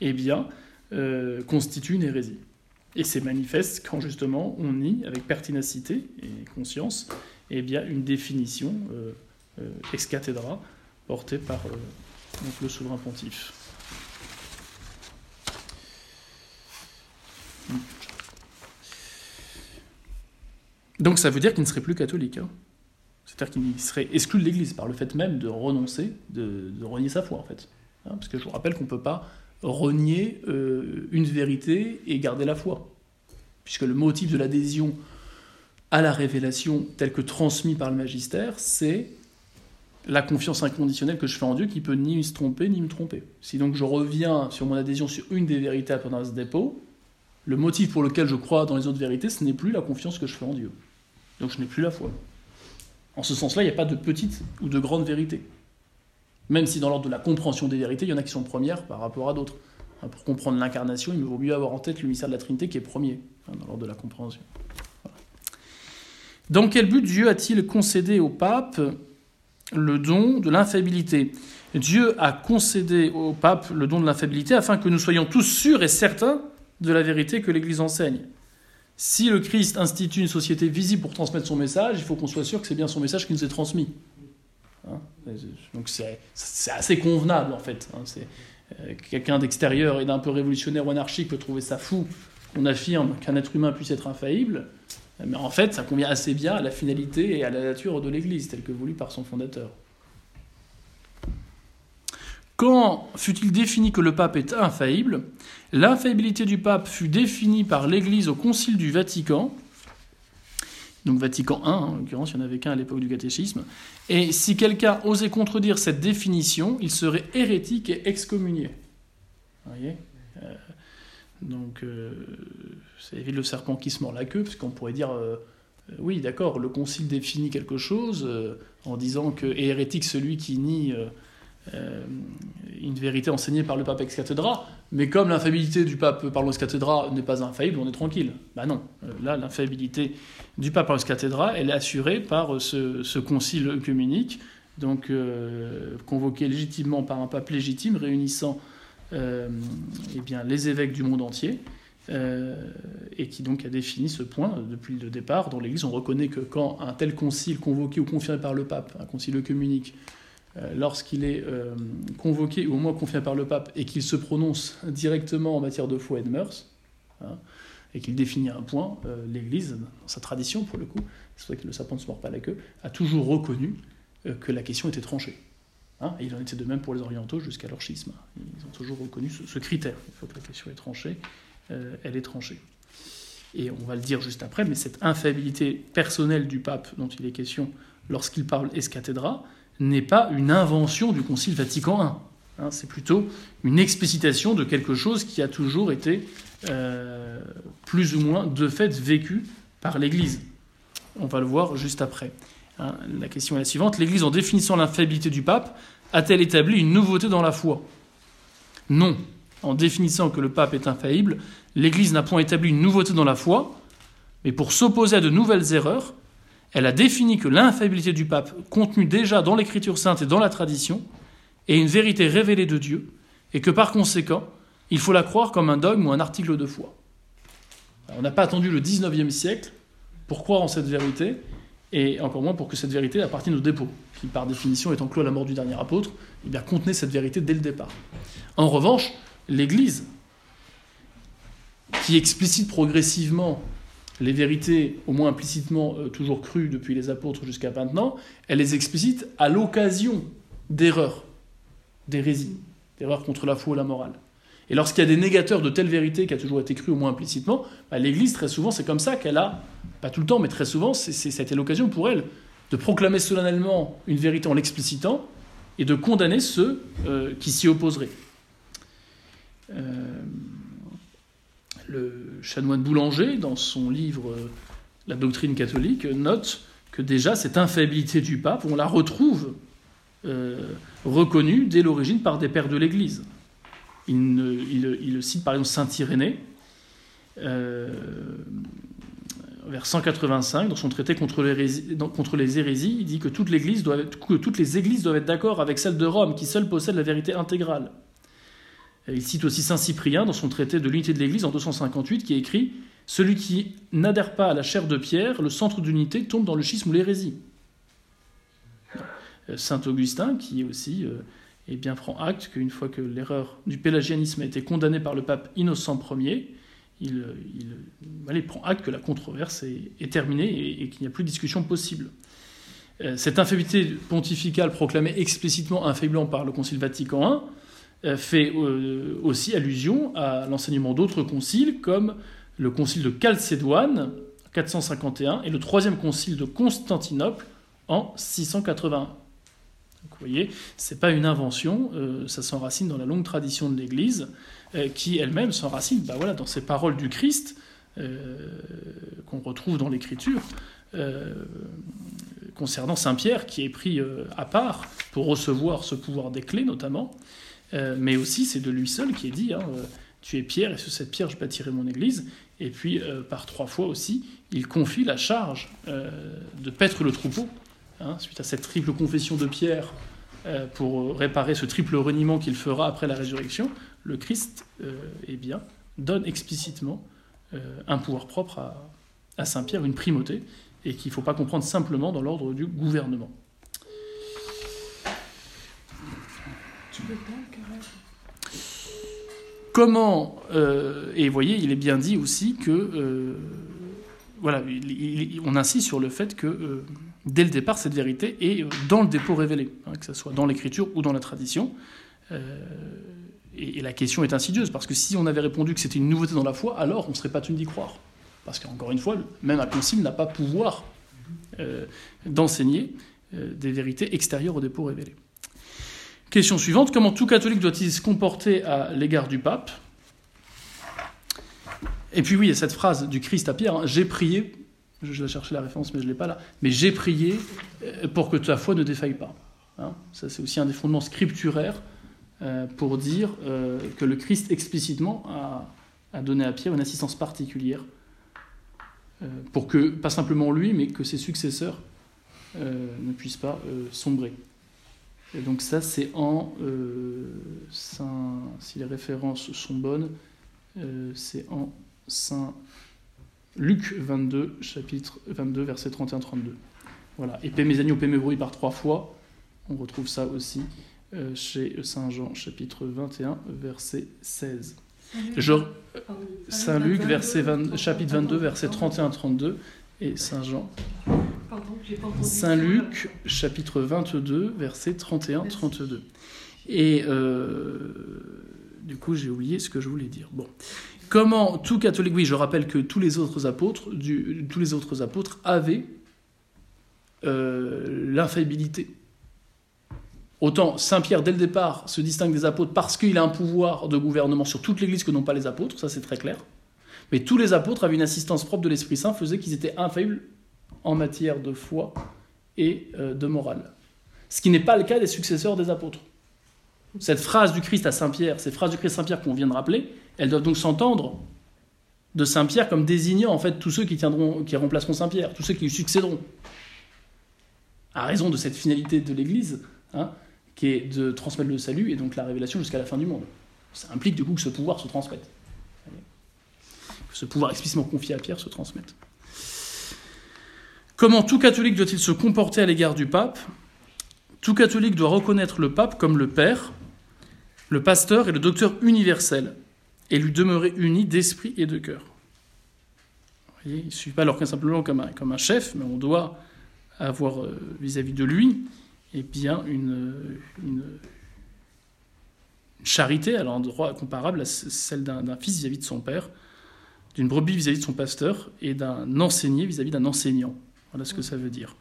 eh bien, euh, constitue une hérésie. Et c'est manifeste quand justement on nie avec pertinacité et conscience eh bien, une définition euh, euh, ex cathedra portée par donc, le souverain pontife. Donc ça veut dire qu'il ne serait plus catholique. Hein. C'est-à-dire qu'il serait exclu de l'Église par le fait même de renoncer, de, renier sa foi en fait. Hein, parce que je vous rappelle qu'on ne peut pas renier euh, une vérité et garder la foi. Puisque le motif de l'adhésion à la révélation telle que transmise par le magistère, c'est la confiance inconditionnelle que je fais en Dieu qui peut ni se tromper ni me tromper. Si donc je reviens sur mon adhésion sur une des vérités pendant ce dépôt, le motif pour lequel je crois dans les autres vérités, ce n'est plus la confiance que je fais en Dieu. Donc je n'ai plus la foi. En ce sens-là, il n'y a pas de petite ou de grande vérité. Même si dans l'ordre de la compréhension des vérités, il y en a qui sont premières par rapport à d'autres. Pour comprendre l'incarnation, il vaut mieux avoir en tête le de la Trinité qui est premier hein, dans l'ordre de la compréhension. Dans quel but Dieu a-t-il concédé au pape le don de l'infaillibilité Dieu a concédé au pape le don de l'infaillibilité afin que nous soyons tous sûrs et certains de la vérité que l'Église enseigne. Si le Christ institue une société visible pour transmettre son message, il faut qu'on soit sûr que c'est bien son message qui nous est transmis. Hein. Donc c'est assez convenable en fait. Hein. Euh, quelqu'un d'extérieur et d'un peu révolutionnaire ou anarchique peut trouver ça fou qu'on affirme qu'un être humain puisse être infaillible, mais en fait ça convient assez bien à la finalité et à la nature de l'Église telle que voulue par son fondateur. Quand fut-il défini que le pape est infaillible? L'infaillibilité du pape fut définie par l'Église au Concile du Vatican donc Vatican I, en l'occurrence, il n'y en avait qu'un à l'époque du catéchisme. Et si quelqu'un osait contredire cette définition, il serait hérétique et excommunié. Vous voyez euh, Donc, euh, ça évite le serpent qui se mord la queue, parce qu'on pourrait dire, euh, oui, d'accord, le concile définit quelque chose en disant que hérétique celui qui nie une vérité enseignée par le pape ex cathedra, mais comme l'infaillibilité du pape par ex cathedra n'est pas infaillible, on est tranquille. Ben non, là, l'infaillibilité du pape par ex cathedra, elle est assurée par ce, concile œcuménique, donc convoqué légitimement par un pape légitime, réunissant euh, eh bien, les évêques du monde entier, euh, et qui donc a défini ce point depuis le départ. Dans l'Église, on reconnaît que quand un tel concile convoqué ou confirmé par le pape, un concile œcuménique, euh, lorsqu'il est convoqué ou au moins confirmé par le pape et qu'il se prononce directement en matière de foi et de mœurs, hein, et qu'il définit un point, l'Église, dans sa tradition pour le coup, c'est vrai que le serpent ne se mord pas la queue, a toujours reconnu que la question était tranchée. Hein, et il en était de même pour les orientaux jusqu'à leur schisme. Ils ont toujours reconnu ce, critère. Il faut que la question est tranchée, euh, elle est tranchée. Et on va le dire juste après, mais cette infaillibilité personnelle du pape dont il est question lorsqu'il parle escathédra n'est pas une invention du Concile Vatican I. Hein, c'est plutôt une explicitation de quelque chose qui a toujours été euh, plus ou moins de fait vécu par l'Église. On va le voir juste après. Hein, la question est la suivante. L'Église, en définissant l'infaillibilité du pape, a-t-elle établi une nouveauté dans la foi? Non. En définissant que le pape est infaillible, l'Église n'a point établi une nouveauté dans la foi, mais pour s'opposer à de nouvelles erreurs, elle a défini que l'infaillibilité du pape, contenue déjà dans l'Écriture sainte et dans la tradition, est une vérité révélée de Dieu, et que par conséquent, il faut la croire comme un dogme ou un article de foi. on n'a pas attendu le XIXe siècle pour croire en cette vérité, et encore moins pour que cette vérité appartienne au dépôt, qui par définition étant clos à la mort du dernier apôtre, eh bien, contenait cette vérité dès le départ. En revanche, l'Église, qui explicite progressivement les vérités, au moins implicitement euh, toujours crues depuis les apôtres jusqu'à maintenant, elle les explicite à l'occasion d'erreurs, d'hérésies, d'erreurs contre la foi ou la morale. Et lorsqu'il y a des négateurs de telle vérité qui a toujours été crue au moins implicitement, bah, l'Église, très souvent, c'est comme ça qu'elle a, pas tout le temps, mais très souvent, c'était l'occasion pour elle de proclamer solennellement une vérité en l'explicitant et de condamner ceux euh, qui s'y opposeraient. Euh, le chanoine Boulanger, dans son livre euh, La doctrine catholique, note que déjà cette infaillibilité du pape, on la retrouve reconnue dès l'origine par des pères de l'Église. Il, cite par exemple Saint Irénée, euh, vers 185, dans son traité contre, les hérésies, il dit que que toutes les églises doivent être d'accord avec celle de Rome, qui seule possède la vérité intégrale. Il cite aussi Saint Cyprien dans son traité de l'unité de l'Église en 258, qui écrit Celui qui n'adhère pas à la chair de Pierre, le centre d'unité tombe dans le schisme ou l'hérésie. Saint Augustin, qui aussi euh, bien prend acte qu'une fois que l'erreur du pélagianisme a été condamnée par le pape Innocent Ier, il, il, prend acte que la controverse est, terminée et, qu'il n'y a plus de discussion possible. Euh, cette infaillibilité pontificale proclamée explicitement infailliblement par le Concile Vatican I euh, fait euh, aussi allusion à l'enseignement d'autres conciles comme le concile de Chalcédoine 451 et le troisième concile de Constantinople en 681 vous voyez, ce n'est pas une invention, euh, ça s'enracine dans la longue tradition de l'Église, euh, qui elle-même s'enracine bah voilà, dans ces paroles du Christ euh, qu'on retrouve dans l'Écriture, concernant Saint Pierre, qui est pris à part pour recevoir ce pouvoir des clés notamment, mais aussi c'est de lui seul qui est dit, hein, tu es Pierre, et sur cette pierre je bâtirai mon Église, et puis par trois fois aussi, il confie la charge de paître le troupeau Hein, suite à cette triple confession de Pierre euh, pour réparer ce triple reniement qu'il fera après la résurrection, le Christ euh, eh bien, donne explicitement euh, un pouvoir propre à, Saint Pierre, une primauté, et qu'il ne faut pas comprendre simplement dans l'ordre du gouvernement. Tu Comment, et vous voyez, il est bien dit aussi que, voilà, on insiste sur le fait que dès le départ, cette vérité est dans le dépôt révélé, hein, que ce soit dans l'écriture ou dans la tradition. Euh, et, la question est insidieuse, parce que si on avait répondu que c'était une nouveauté dans la foi, alors on ne serait pas tenu d'y croire. Parce qu'encore une fois, même un concile n'a pas pouvoir euh, d'enseigner euh, des vérités extérieures aux dépôts révélés. Question suivante, comment tout catholique doit-il se comporter à l'égard du pape? Et puis oui, il y a cette phrase du Christ à Pierre, hein, j'ai prié, je vais chercher la référence mais je ne l'ai pas là, mais j'ai prié euh, pour que ta foi ne défaille pas. Hein. Ça c'est aussi un des fondements scripturaires pour dire que le Christ explicitement a, donné à Pierre une assistance particulière euh, pour que, pas simplement lui, mais que ses successeurs euh, ne puissent pas euh, sombrer. Et donc ça, c'est en, Saint, si les références sont bonnes, c'est en Saint Luc 22, chapitre 22, verset 31-32. Voilà. Et paix mes agneaux, paix mes bruits par trois fois. On retrouve ça aussi chez Saint Jean, chapitre 21, verset 16. Saint Luc, verset chapitre 22, verset 31-32, et Saint Jean. Saint Luc, chapitre 22, verset 31-32. Et euh, du coup, j'ai oublié ce que je voulais dire. Bon. Comment tout catholique, oui, je rappelle que tous les autres apôtres, tous les autres apôtres avaient euh, l'infaillibilité Autant Saint Pierre, dès le départ, se distingue des apôtres parce qu'il a un pouvoir de gouvernement sur toute l'Église que n'ont pas les apôtres, ça c'est très clair. Mais tous les apôtres avaient une assistance propre de l'Esprit Saint, faisait qu'ils étaient infaillibles en matière de foi et euh, de morale. Ce qui n'est pas le cas des successeurs des apôtres. Cette phrase du Christ à Saint Pierre, ces phrases du Christ à Saint Pierre qu'on vient de rappeler, elles doivent donc s'entendre de Saint Pierre comme désignant en fait tous ceux qui tiendront, qui remplaceront Saint Pierre, tous ceux qui lui succéderont. À raison de cette finalité de l'Église, hein, qui est de transmettre le salut et donc la révélation jusqu'à la fin du monde. Ça implique du coup que ce pouvoir se transmette. Que ce pouvoir explicitement confié à Pierre se transmette. Comment tout catholique doit-il se comporter à l'égard du pape? Tout catholique doit reconnaître le pape comme le Père, le pasteur et le docteur universel, et lui demeurer uni d'esprit et de cœur. il ne suffit pas alors simplement comme un, comme un chef, mais on doit avoir vis à -vis de lui et bien une, une charité à l'endroit comparable à celle d'un fils vis-à-vis de son père, d'une brebis vis-à-vis de son pasteur et d'un enseigné vis-à-vis d'un enseignant. Voilà ce que ça veut dire.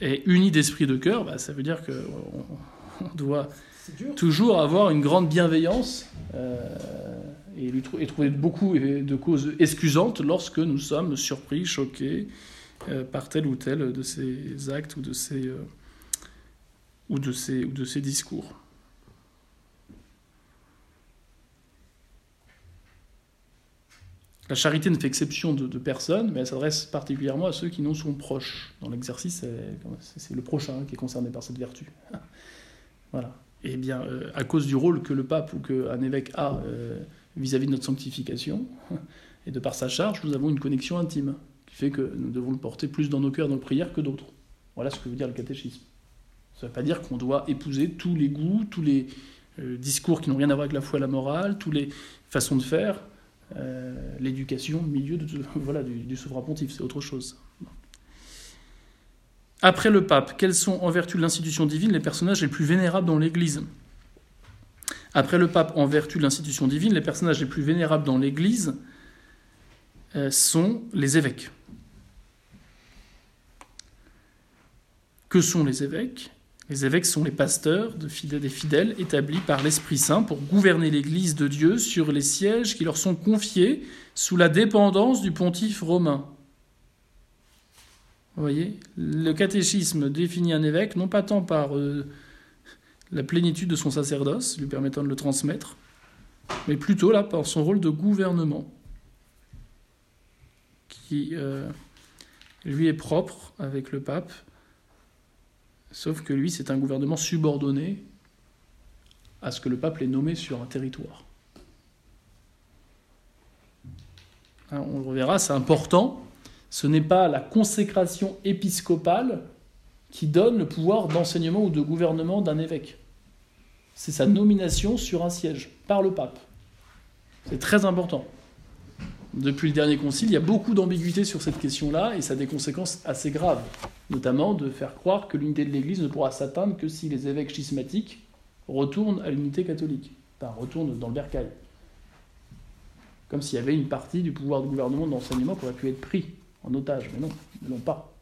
Et uni d'esprit de cœur, bah, ça veut dire qu'on on doit toujours avoir une grande bienveillance euh, et, lui et, trouver beaucoup de causes excusantes lorsque nous sommes surpris, choqués euh, par tel ou tel de ces actes ou de ces... Euh, ou de ses, ou de ses discours. La charité ne fait exception de, personne, mais elle s'adresse particulièrement à ceux qui n'en sont proches. Dans l'exercice, c'est le prochain qui est concerné par cette vertu. <laughs> voilà. Eh bien, euh, à cause du rôle que le pape ou qu'un évêque a euh, vis-à-vis -vis de notre sanctification, <laughs> et de par sa charge, nous avons une connexion intime, qui fait que nous devons le porter plus dans nos cœurs, dans nos prières que d'autres. Voilà ce que veut dire le catéchisme. Ça ne veut pas dire qu'on doit épouser tous les goûts, tous les euh, discours qui n'ont rien à voir avec la foi et la morale, toutes les façons de faire, l'éducation au milieu <laughs> du, souverain pontife, c'est autre chose. Après le pape, quels sont, en vertu de l'institution divine, les personnages les plus vénérables dans l'Église? Après le pape, en vertu de l'institution divine, les personnages les plus vénérables dans l'Église euh, sont les évêques. Que sont les évêques? Les évêques sont les pasteurs des fidèles établis par l'Esprit Saint pour gouverner l'Église de Dieu sur les sièges qui leur sont confiés sous la dépendance du pontife romain. Vous voyez, le catéchisme définit un évêque non pas tant par euh, la plénitude de son sacerdoce, lui permettant de le transmettre, mais plutôt là par son rôle de gouvernement, qui euh, lui est propre avec le pape Sauf que lui, c'est un gouvernement subordonné à ce que le pape ait nommé sur un territoire. Hein, on le reverra, c'est important. Ce n'est pas la consécration épiscopale qui donne le pouvoir d'enseignement ou de gouvernement d'un évêque. C'est sa nomination sur un siège par le pape. C'est très important depuis le dernier concile, il y a beaucoup d'ambiguïté sur cette question-là et ça a des conséquences assez graves, notamment de faire croire que l'unité de l'Église ne pourra s'atteindre que si les évêques schismatiques retournent à l'unité catholique, enfin retournent dans le bercail. Comme s'il y avait une partie du pouvoir du gouvernement d'enseignement qui aurait pu être pris en otage. Mais non, ils ne l'ont pas.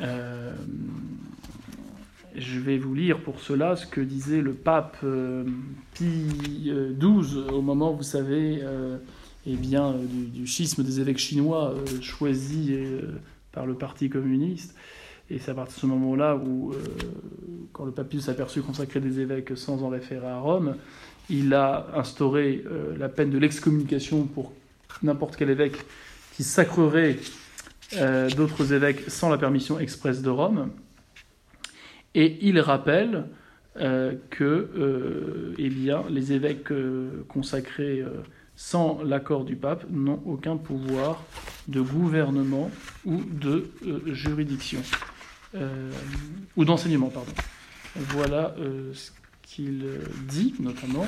Euh, je vais vous lire pour cela ce que disait le pape euh, Pie XII au moment, vous savez, euh, eh bien, du, schisme des évêques chinois choisis par le Parti communiste. Et c'est à partir de ce moment-là où, quand le pape s'est aperçu consacrer des évêques sans en référer à Rome, il a instauré la peine de l'excommunication pour n'importe quel évêque qui sacrerait euh, d'autres évêques sans la permission expresse de Rome. Et il rappelle euh, que euh, eh bien, les évêques consacrés sans l'accord du pape n'ont aucun pouvoir de gouvernement ou de juridiction, ou d'enseignement. Voilà ce qu'il dit notamment.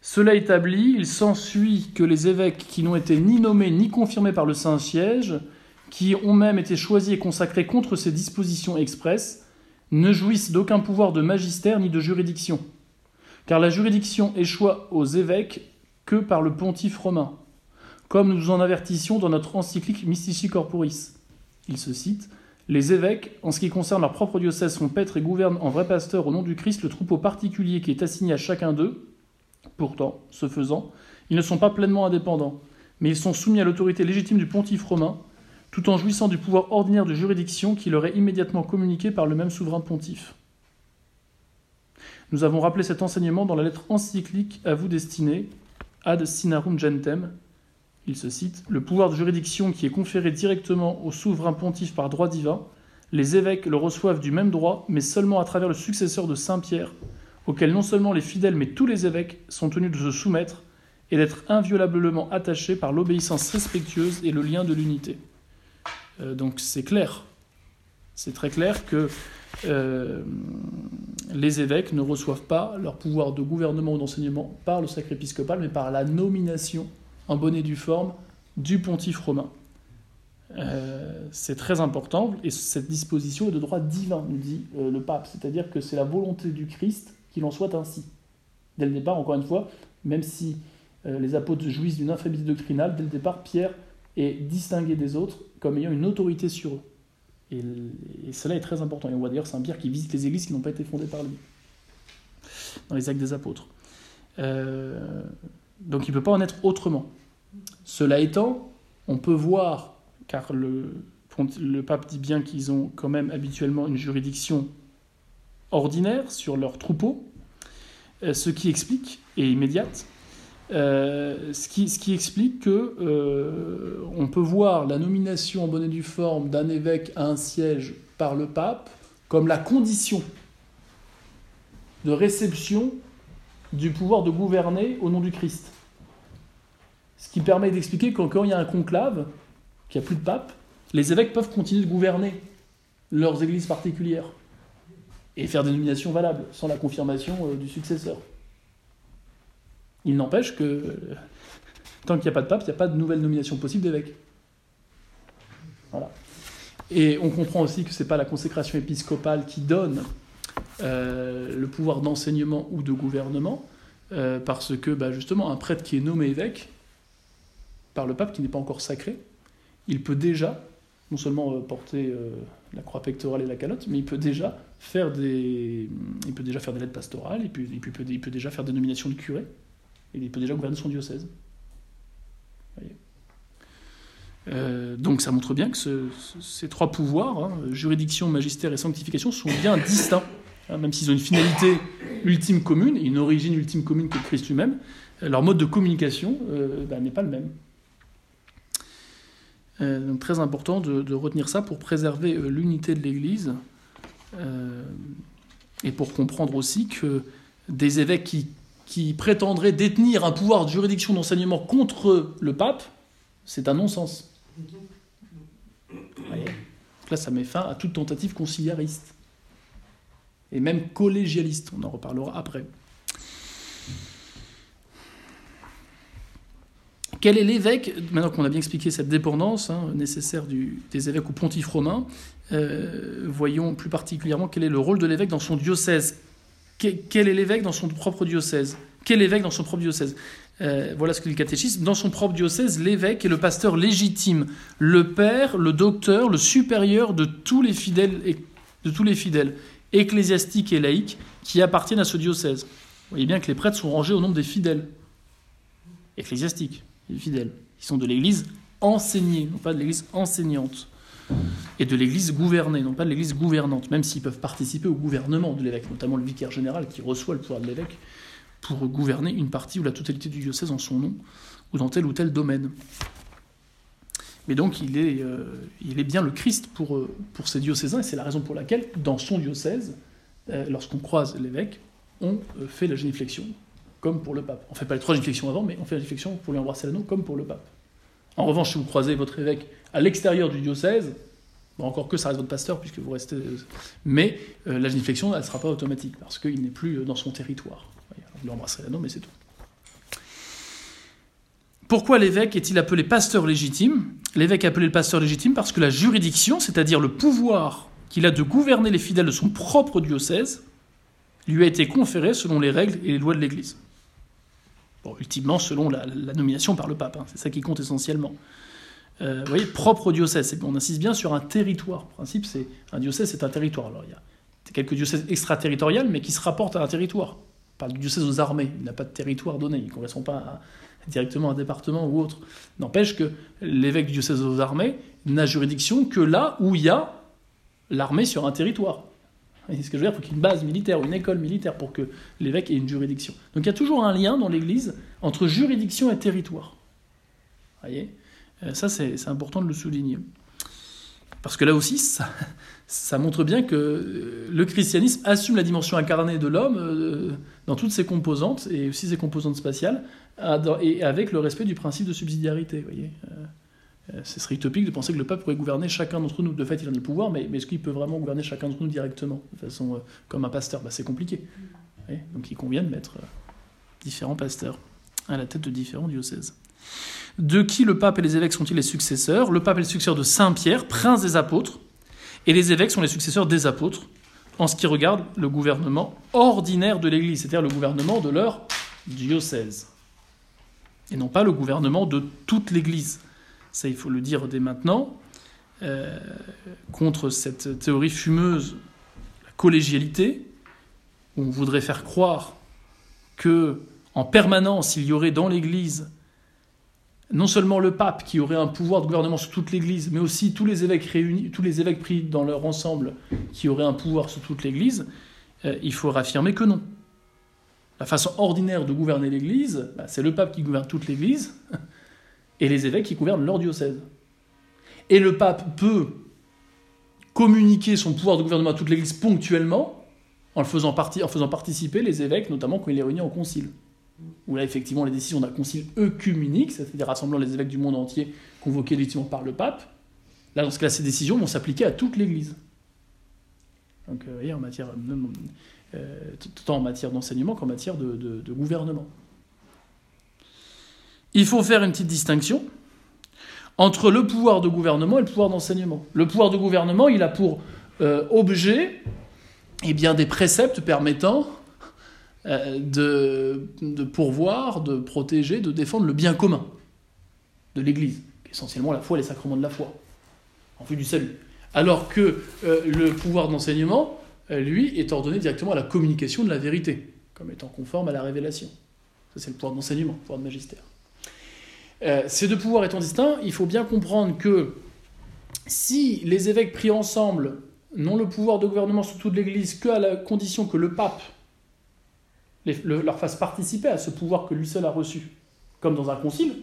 Cela établi, il s'ensuit que les évêques qui n'ont été ni nommés ni confirmés par le Saint-Siège, qui ont même été choisis et consacrés contre ces dispositions expresses, ne jouissent d'aucun pouvoir de magistère ni de juridiction, car la juridiction échoit aux évêques que par le pontife romain, comme nous en avertissions dans notre encyclique Mystici Corporis. Il se cite Les évêques, en ce qui concerne leur propre diocèse, sont paîtres et gouvernent en vrais pasteurs au nom du Christ le troupeau particulier qui est assigné à chacun d'eux, Pourtant, ce faisant, ils ne sont pas pleinement indépendants, mais ils sont soumis à l'autorité légitime du pontife romain, tout en jouissant du pouvoir ordinaire de juridiction qui leur est immédiatement communiqué par le même souverain pontife. Nous avons rappelé cet enseignement dans la lettre encyclique à vous destinée, Ad Sinarum Gentem. Il se cite Le pouvoir de juridiction qui est conféré directement au souverain pontife par droit divin, les évêques le reçoivent du même droit, mais seulement à travers le successeur de Saint Pierre, auquel non seulement les fidèles, mais tous les évêques sont tenus de se soumettre et d'être inviolablement attachés par l'obéissance respectueuse et le lien de l'unité. Euh, donc c'est clair, c'est très clair que euh, les évêques ne reçoivent pas leur pouvoir de gouvernement ou d'enseignement par le sacre épiscopal, mais par la nomination en bonne et due forme du pontife romain. Euh, c'est très important, et cette disposition est de droit divin, nous dit le pape, c'est-à-dire que c'est la volonté du Christ qu'il en soit ainsi. Dès le départ, encore une fois, même si les apôtres jouissent d'une infaillibilité doctrinale, dès le départ, Pierre est distingué des autres comme ayant une autorité sur eux. Et, cela est très important. Et on voit d'ailleurs Saint Pierre qui visite les églises qui n'ont pas été fondées par lui, dans les actes des apôtres. Euh, donc il ne peut pas en être autrement. Cela étant, on peut voir, car le, le pape dit bien qu'ils ont quand même habituellement une juridiction ordinaire sur leurs troupeaux, euh, ce qui explique, et immédiate, euh, ce, qui, explique que euh, on peut voir la nomination en bonne et due forme d'un évêque à un siège par le pape comme la condition de réception du pouvoir de gouverner au nom du Christ. Ce qui permet d'expliquer que quand il y a un conclave, qu'il n'y a plus de pape, les évêques peuvent continuer de gouverner leurs églises particulières et faire des nominations valables, sans la confirmation euh, du successeur. Il n'empêche que euh, tant qu'il n'y a pas de pape, il n'y a pas de nouvelle nomination possible d'évêque. Voilà. Et on comprend aussi que ce n'est pas la consécration épiscopale qui donne euh, le pouvoir d'enseignement ou de gouvernement, parce que bah, justement, un prêtre qui est nommé évêque par le pape, qui n'est pas encore sacré, il peut déjà non seulement porter la croix pectorale et la calotte, mais il peut déjà faire des, il peut déjà faire des lettres pastorales, il peut, il peut, déjà faire des nominations de curé, il peut déjà gouverner son diocèse. Euh, donc ça montre bien que ces trois pouvoirs, hein, juridiction, magistère et sanctification, sont bien distincts, hein, même s'ils ont une finalité ultime commune, une origine ultime commune que Christ lui-même, leur mode de communication euh, ben, n'est pas le même. Euh, donc très important de, retenir ça pour préserver l'unité de l'Église et pour comprendre aussi que des évêques qui, qui prétendraient détenir un pouvoir de juridiction d'enseignement contre le pape, c'est un non-sens. Là, ça met fin à toute tentative conciliariste et même collégialiste. On en reparlera après. Quel est l'évêque, maintenant qu'on a bien expliqué cette dépendance hein, nécessaire des évêques au pontife romain, euh, voyons plus particulièrement quel est le rôle de l'évêque dans son diocèse? Quel est l'évêque dans son propre diocèse? Quel évêque dans son propre diocèse? Euh, voilà ce que dit le catéchisme. Dans son propre diocèse, l'évêque est le pasteur légitime, le père, le docteur, le supérieur de tous les fidèles, de tous les fidèles ecclésiastiques et laïcs qui appartiennent à ce diocèse. Vous voyez bien que les prêtres sont rangés au nombre des fidèles ecclésiastiques, les fidèles. Ils sont de l'Église enseignée, non pas de l'Église enseignante, et de l'Église gouvernée, non pas de l'Église gouvernante, même s'ils peuvent participer au gouvernement de l'évêque, notamment le vicaire général qui reçoit le pouvoir de l'évêque pour gouverner une partie ou la totalité du diocèse en son nom, ou dans tel ou tel domaine. Mais donc il est, euh, il est bien le Christ pour, euh, pour ces diocésains, et c'est la raison pour laquelle, dans son diocèse, euh, lorsqu'on croise l'évêque, on fait la géniflexion, comme pour le pape. On ne fait pas les trois géniflexions avant, mais on fait la géniflexion pour lui embrasser l'anneau, comme pour le pape. En revanche, si vous croisez votre évêque à l'extérieur du diocèse, bon, encore que ça reste votre pasteur, puisque vous restez... Mais la géniflexion, elle ne sera pas automatique, parce qu'il n'est plus dans son territoire. Vous l'embrasserez l'anneau, mais c'est tout. Pourquoi l'évêque est-il appelé pasteur légitime? L'évêque est appelé le pasteur légitime parce que la juridiction, c'est-à-dire le pouvoir qu'il a de gouverner les fidèles de son propre diocèse, lui a été conféré selon les règles et les lois de l'Église. Bon, ultimement, selon la, nomination par le pape, hein, c'est ça qui compte essentiellement. Euh, vous voyez, propre diocèse, on insiste bien sur un territoire. Le principe, c'est un diocèse, c'est un territoire. Alors, il y a quelques diocèses extraterritoriales, mais qui se rapportent à un territoire. On parle du diocèse aux armées, il n'a pas de territoire donné, il ne correspond pas directement à un département ou autre. N'empêche que l'évêque du diocèse aux armées n'a juridiction que là où il y a l'armée sur un territoire. ce que je veux dire, il faut qu'il y ait une base militaire ou une école militaire pour que l'évêque ait une juridiction. Donc il y a toujours un lien dans l'Église entre juridiction et territoire. Vous voyez? Ça, c'est important de le souligner. Parce que là aussi, ça, montre bien que euh, le christianisme assume la dimension incarnée de l'homme euh, dans toutes ses composantes, et aussi ses composantes spatiales, et avec le respect du principe de subsidiarité. Voyez euh, ce serait utopique de penser que le pape pourrait gouverner chacun d'entre nous. De fait, il en a le pouvoir, mais, est-ce qu'il peut vraiment gouverner chacun d'entre nous directement, de façon comme un pasteur? Bah, C'est compliqué. Donc il convient de mettre différents pasteurs à la tête de différents diocèses. De qui le pape et les évêques sont-ils les successeurs? Le pape est le successeur de Saint Pierre, prince des apôtres, et les évêques sont les successeurs des apôtres en ce qui regarde le gouvernement ordinaire de l'Église, c'est-à-dire le gouvernement de leur diocèse, et non pas le gouvernement de toute l'Église. Ça, il faut le dire dès maintenant, euh, contre cette théorie fumeuse, la collégialité, où on voudrait faire croire que en permanence il y aurait dans l'Église non seulement le pape qui aurait un pouvoir de gouvernement sur toute l'Église, mais aussi tous les évêques réunis, tous les évêques pris dans leur ensemble qui auraient un pouvoir sur toute l'Église, euh, il faut affirmer que non. La façon ordinaire de gouverner l'Église, bah, c'est le pape qui gouverne toute l'Église et les évêques qui gouvernent leur diocèse. Et le pape peut communiquer son pouvoir de gouvernement à toute l'Église ponctuellement en, faisant en faisant participer les évêques, notamment quand il est réuni en concile où là, effectivement, les décisions d'un concile œcuménique, c'est-à-dire rassemblant les évêques du monde entier, convoqués légitimement par le pape, là, dans ce cas ces décisions vont s'appliquer à toute l'Église. Donc, euh, vous voyez, en matière, euh, tant en matière d'enseignement qu'en matière de, gouvernement. Il faut faire une petite distinction entre le pouvoir de gouvernement et le pouvoir d'enseignement. Le pouvoir de gouvernement, il a pour euh, objet eh bien, des préceptes permettant euh, de, de, pourvoir, de protéger, de défendre le bien commun de l'Église, essentiellement la foi et les sacrements de la foi, en vue du salut. Alors que euh, le pouvoir d'enseignement, euh, lui, est ordonné directement à la communication de la vérité, comme étant conforme à la révélation. Ça, c'est le pouvoir d'enseignement, le pouvoir de magistère. ces deux pouvoirs étant distincts, il faut bien comprendre que si les évêques pris ensemble n'ont le pouvoir de gouvernement sur toute l'Église qu'à la condition que le pape leur fasse participer à ce pouvoir que lui seul a reçu, comme dans un concile.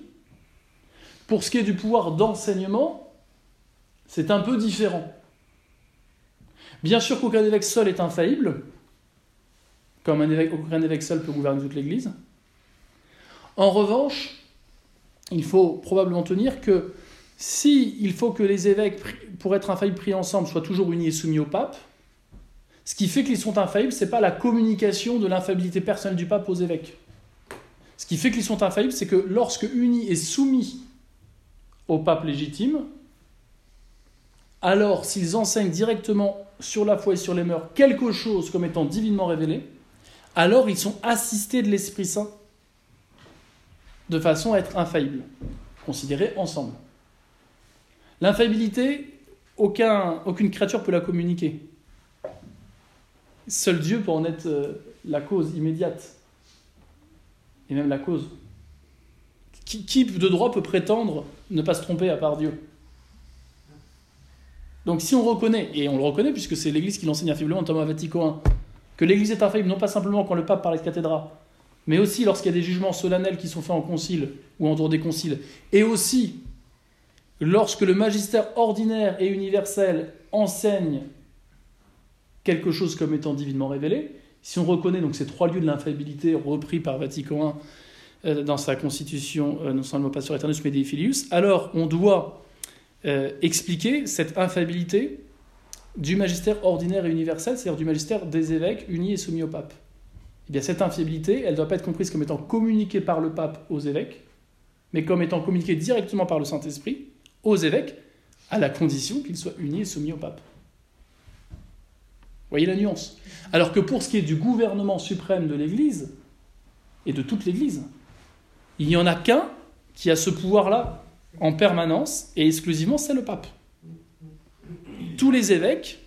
Pour ce qui est du pouvoir d'enseignement, c'est un peu différent. Bien sûr qu'aucun évêque seul est infaillible, comme un évêque, aucun évêque seul peut gouverner toute l'Église. En revanche, il faut probablement tenir que si il faut que les évêques, pour être infaillibles pris ensemble, soient toujours unis et soumis au pape, ce qui fait qu'ils sont infaillibles, ce n'est pas la communication de l'infaillibilité personnelle du pape aux évêques. Ce qui fait qu'ils sont infaillibles, c'est que lorsque unis et soumis au pape légitime, alors s'ils enseignent directement sur la foi et sur les mœurs quelque chose comme étant divinement révélé, alors ils sont assistés de l'Esprit Saint de façon à être infaillibles, considérés ensemble. L'infaillibilité, aucun, aucune créature peut la communiquer. Seul Dieu peut en être euh, la cause immédiate, et même la cause. Qui, de droit peut prétendre ne pas se tromper à part Dieu? Donc si on reconnaît, et on le reconnaît puisque c'est l'Église qui l'enseigne affablement, Thomas Vatican I, que l'Église est infaillible non pas simplement quand le pape parle de cathédra, mais aussi lorsqu'il y a des jugements solennels qui sont faits en concile ou en dehors des conciles, et aussi lorsque le magistère ordinaire et universel enseigne quelque chose comme étant divinement révélé, si on reconnaît donc ces trois lieux de l'infaillibilité repris par Vatican I euh, dans sa constitution, euh, non seulement Pastor Eternus mais Filius, alors on doit euh, expliquer cette infaillibilité du magistère ordinaire et universel, c'est-à-dire du magistère des évêques unis et soumis au pape. Eh cette infiabilité, elle ne doit pas être comprise comme étant communiquée par le pape aux évêques, mais comme étant communiquée directement par le Saint-Esprit aux évêques, à la condition qu'ils soient unis et soumis au pape. Voyez la nuance Alors que pour ce qui est du gouvernement suprême de l'Église, et de toute l'Église, il n'y en a qu'un qui a ce pouvoir-là en permanence, et exclusivement, c'est le pape tous les évêques,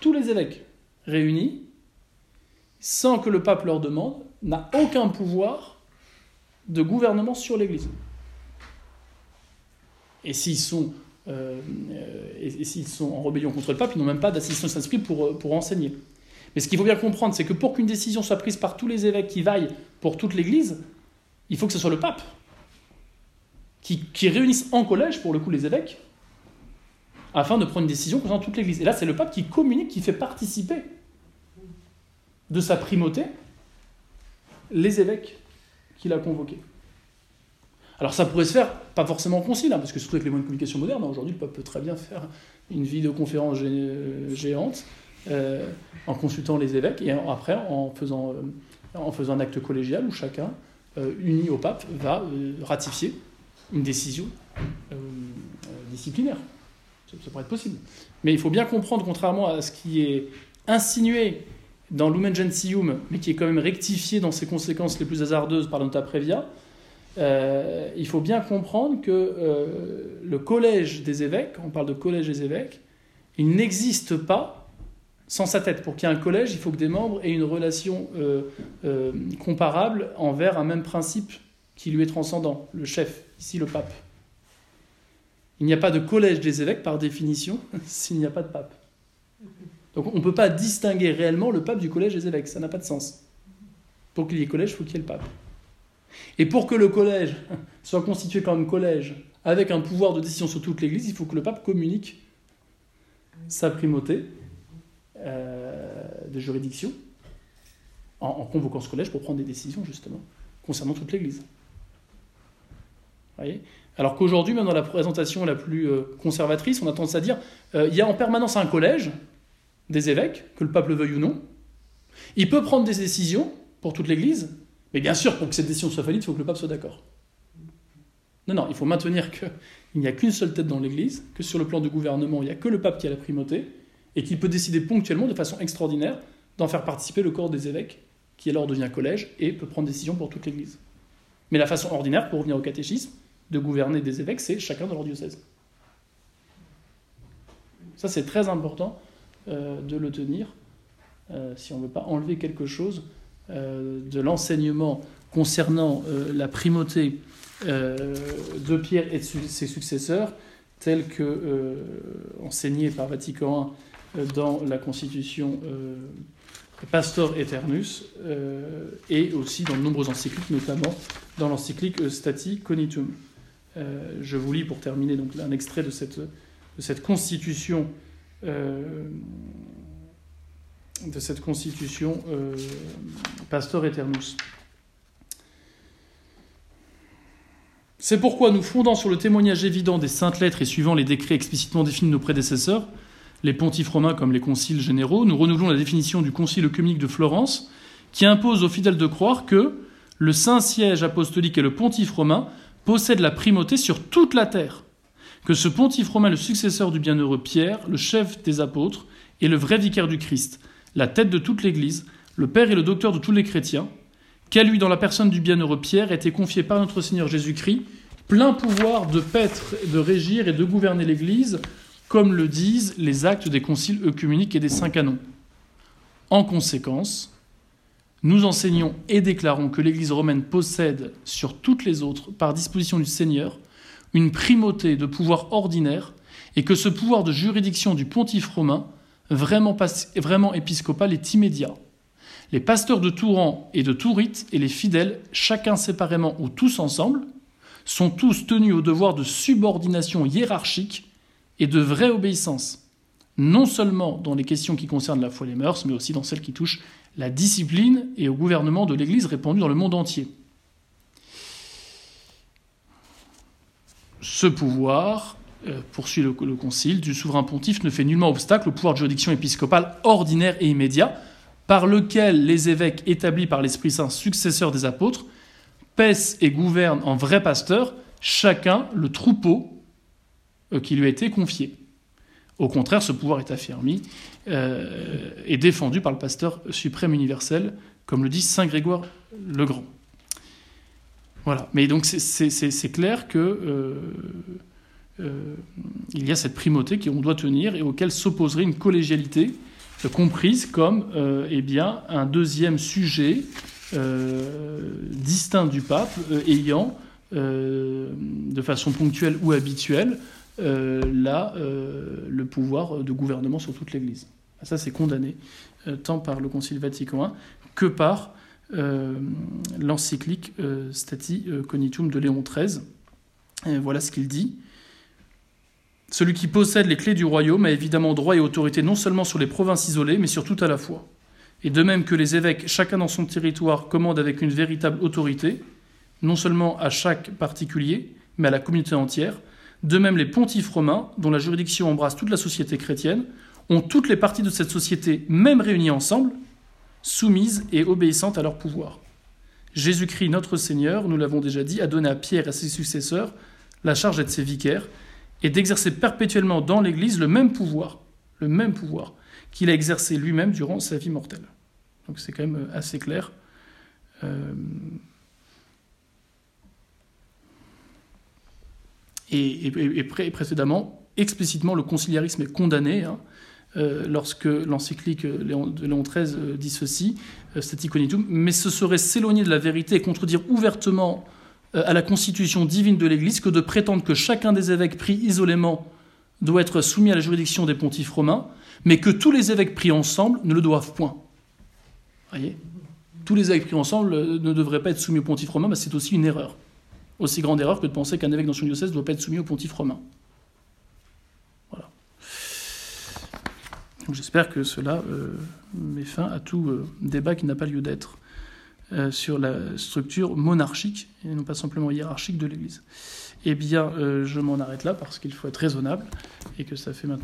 tous les évêques réunis, sans que le pape leur demande, n'a aucun pouvoir de gouvernement sur l'Église. Et s'ils sont, euh, et, s'ils sont en rébellion contre le pape, ils n'ont même pas d'assistance d'esprit pour, pour enseigner. Mais ce qu'il faut bien comprendre, c'est que pour qu'une décision soit prise par tous les évêques qui vaillent pour toute l'Église, il faut que ce soit le pape qui, qui réunisse en collège, pour le coup, les évêques, afin de prendre une décision concernant toute l'Église. Et là, c'est le pape qui communique, qui fait participer de sa primauté les évêques qu'il a convoqués. Alors ça pourrait se faire, pas forcément en concile, parce que surtout avec les moyens de communication modernes, hein, aujourd'hui le pape peut très bien faire une vidéoconférence géante euh, en consultant les évêques et après en faisant, euh, en faisant un acte collégial où chacun, euh, uni au pape, va ratifier une décision disciplinaire. Ça, pourrait être possible. Mais il faut bien comprendre, contrairement à ce qui est insinué dans Lumen Gentium, mais qui est quand même rectifié dans ses conséquences les plus hasardeuses par Nota Previa, euh, il faut bien comprendre que euh, le collège des évêques, on parle de collège des évêques, il n'existe pas sans sa tête. Pour qu'il y ait un collège, il faut que des membres aient une relation euh, comparable envers un même principe qui lui est transcendant, le chef, ici le pape. Il n'y a pas de collège des évêques par définition <laughs> s'il n'y a pas de pape. Donc on ne peut pas distinguer réellement le pape du collège des évêques, ça n'a pas de sens. Pour qu'il y ait collège, il faut qu'il y ait le pape. Et pour que le collège soit constitué comme collège avec un pouvoir de décision sur toute l'Église, il faut que le pape communique sa primauté euh, de juridiction en, convoquant ce collège pour prendre des décisions justement concernant toute l'Église. Alors qu'aujourd'hui, même dans la présentation la plus euh, conservatrice, on a tendance à dire euh, il y a en permanence un collège des évêques, que le pape le veuille ou non. Il peut prendre des décisions pour toute l'Église, mais bien sûr, pour que cette décision soit valide, il faut que le pape soit d'accord. Non, non, il faut maintenir qu'il <laughs> n'y a qu'une seule tête dans l'Église, que sur le plan du gouvernement, il n'y a que le pape qui a la primauté, et qu'il peut décider ponctuellement, de façon extraordinaire, d'en faire participer le corps des évêques, qui alors devient collège, et peut prendre décision pour toute l'Église. Mais la façon ordinaire, pour revenir au catéchisme, de gouverner des évêques, c'est chacun dans leur diocèse. Ça, c'est très important euh, de le tenir, euh, si on ne veut pas enlever quelque chose de l'enseignement concernant la primauté de Pierre et de ses successeurs, tel que enseigné par Vatican I dans la constitution Pastor Eternus, et aussi dans de nombreuses encycliques, notamment dans l'encyclique Stati Conitum. Euh, je vous lis pour terminer donc, un extrait de cette, de cette constitution. Euh, de cette constitution euh, Eternus. C'est pourquoi nous fondant sur le témoignage évident des saintes lettres et suivant les décrets explicitement définis de nos prédécesseurs, les pontifes romains comme les conciles généraux, nous renouvelons la définition du concile œcuménique de Florence, qui impose aux fidèles de croire que le saint siège apostolique et le pontife romain possède la primauté sur toute la terre, que ce pontife romain, le successeur du bienheureux Pierre, le chef des apôtres, est le vrai vicaire du Christ, la tête de toute l'Église, le Père est le docteur de tous les chrétiens, qu'à lui, dans la personne du bienheureux Pierre, été confié par notre Seigneur Jésus-Christ plein pouvoir de paître, de régir et de gouverner l'Église, comme le disent les actes des conciles œcuméniques et des saints canons. En conséquence, nous enseignons et déclarons que l'Église romaine possède sur toutes les autres, par disposition du Seigneur, une primauté de pouvoir ordinaire et que ce pouvoir de juridiction du pontife romain, vraiment, épiscopal, est immédiat. Les pasteurs de Touran et de Tourite et les fidèles, chacun séparément ou tous ensemble, sont tous tenus au devoir de subordination hiérarchique et de vraie obéissance, non seulement dans les questions qui concernent la foi et les mœurs, mais aussi dans celles qui touchent la discipline et au gouvernement de l'Église répandue dans le monde entier. Ce pouvoir, poursuit le, le, Concile, du souverain pontife ne fait nullement obstacle au pouvoir de juridiction épiscopale ordinaire et immédiat, par lequel les évêques établis par l'Esprit Saint, successeurs des apôtres, paissent et gouvernent en vrais pasteurs, chacun le troupeau euh, qui lui a été confié. Au contraire, ce pouvoir est affermi euh, et défendu par le pasteur suprême universel, comme le dit Saint Grégoire le Grand. Voilà. Mais donc c'est clair que euh, euh, il y a cette primauté qu'on doit tenir et auquel s'opposerait une collégialité comprise comme euh, eh bien, un deuxième sujet euh, distinct du pape ayant, de façon ponctuelle ou habituelle, là, le pouvoir de gouvernement sur toute l'Église. Ça, c'est condamné tant par le Concile Vatican I que par l'encyclique Stati Cognitum de Léon XIII. Voilà ce qu'il dit. Celui qui possède les clés du royaume a évidemment droit et autorité non seulement sur les provinces isolées, mais sur tout à la fois. Et de même que les évêques, chacun dans son territoire, commandent avec une véritable autorité, non seulement à chaque particulier, mais à la communauté entière, de même les pontifes romains, dont la juridiction embrasse toute la société chrétienne, ont toutes les parties de cette société, même réunies ensemble, soumises et obéissantes à leur pouvoir. Jésus-Christ, notre Seigneur, nous l'avons déjà dit, a donné à Pierre et à ses successeurs la charge d'être ses vicaires, et d'exercer perpétuellement dans l'Église le même pouvoir, le même pouvoir qu'il a exercé lui-même durant sa vie mortelle. Donc c'est quand même euh, assez clair. Euh... Et, précédemment, explicitement, le conciliarisme est condamné. Hein, euh, lorsque l'encyclique de Léon XIII dit ceci, euh, staticonitum, mais ce serait s'éloigner de la vérité et contredire ouvertement à la constitution divine de l'Église que de prétendre que chacun des évêques pris isolément doit être soumis à la juridiction des pontifes romains, mais que tous les évêques pris ensemble ne le doivent point. Voyez? Tous les évêques pris ensemble euh, ne devraient pas être soumis au pontife romain, mais c'est aussi une erreur. Aussi grande erreur que de penser qu'un évêque dans son diocèse ne doit pas être soumis au pontife romain. Voilà. J'espère que cela euh, met fin à tout euh, débat qui n'a pas lieu d'être. Euh, sur la structure monarchique et non pas simplement hiérarchique de l'Église. Eh bien, euh, je m'en arrête là parce qu'il faut être raisonnable et que ça fait maintenant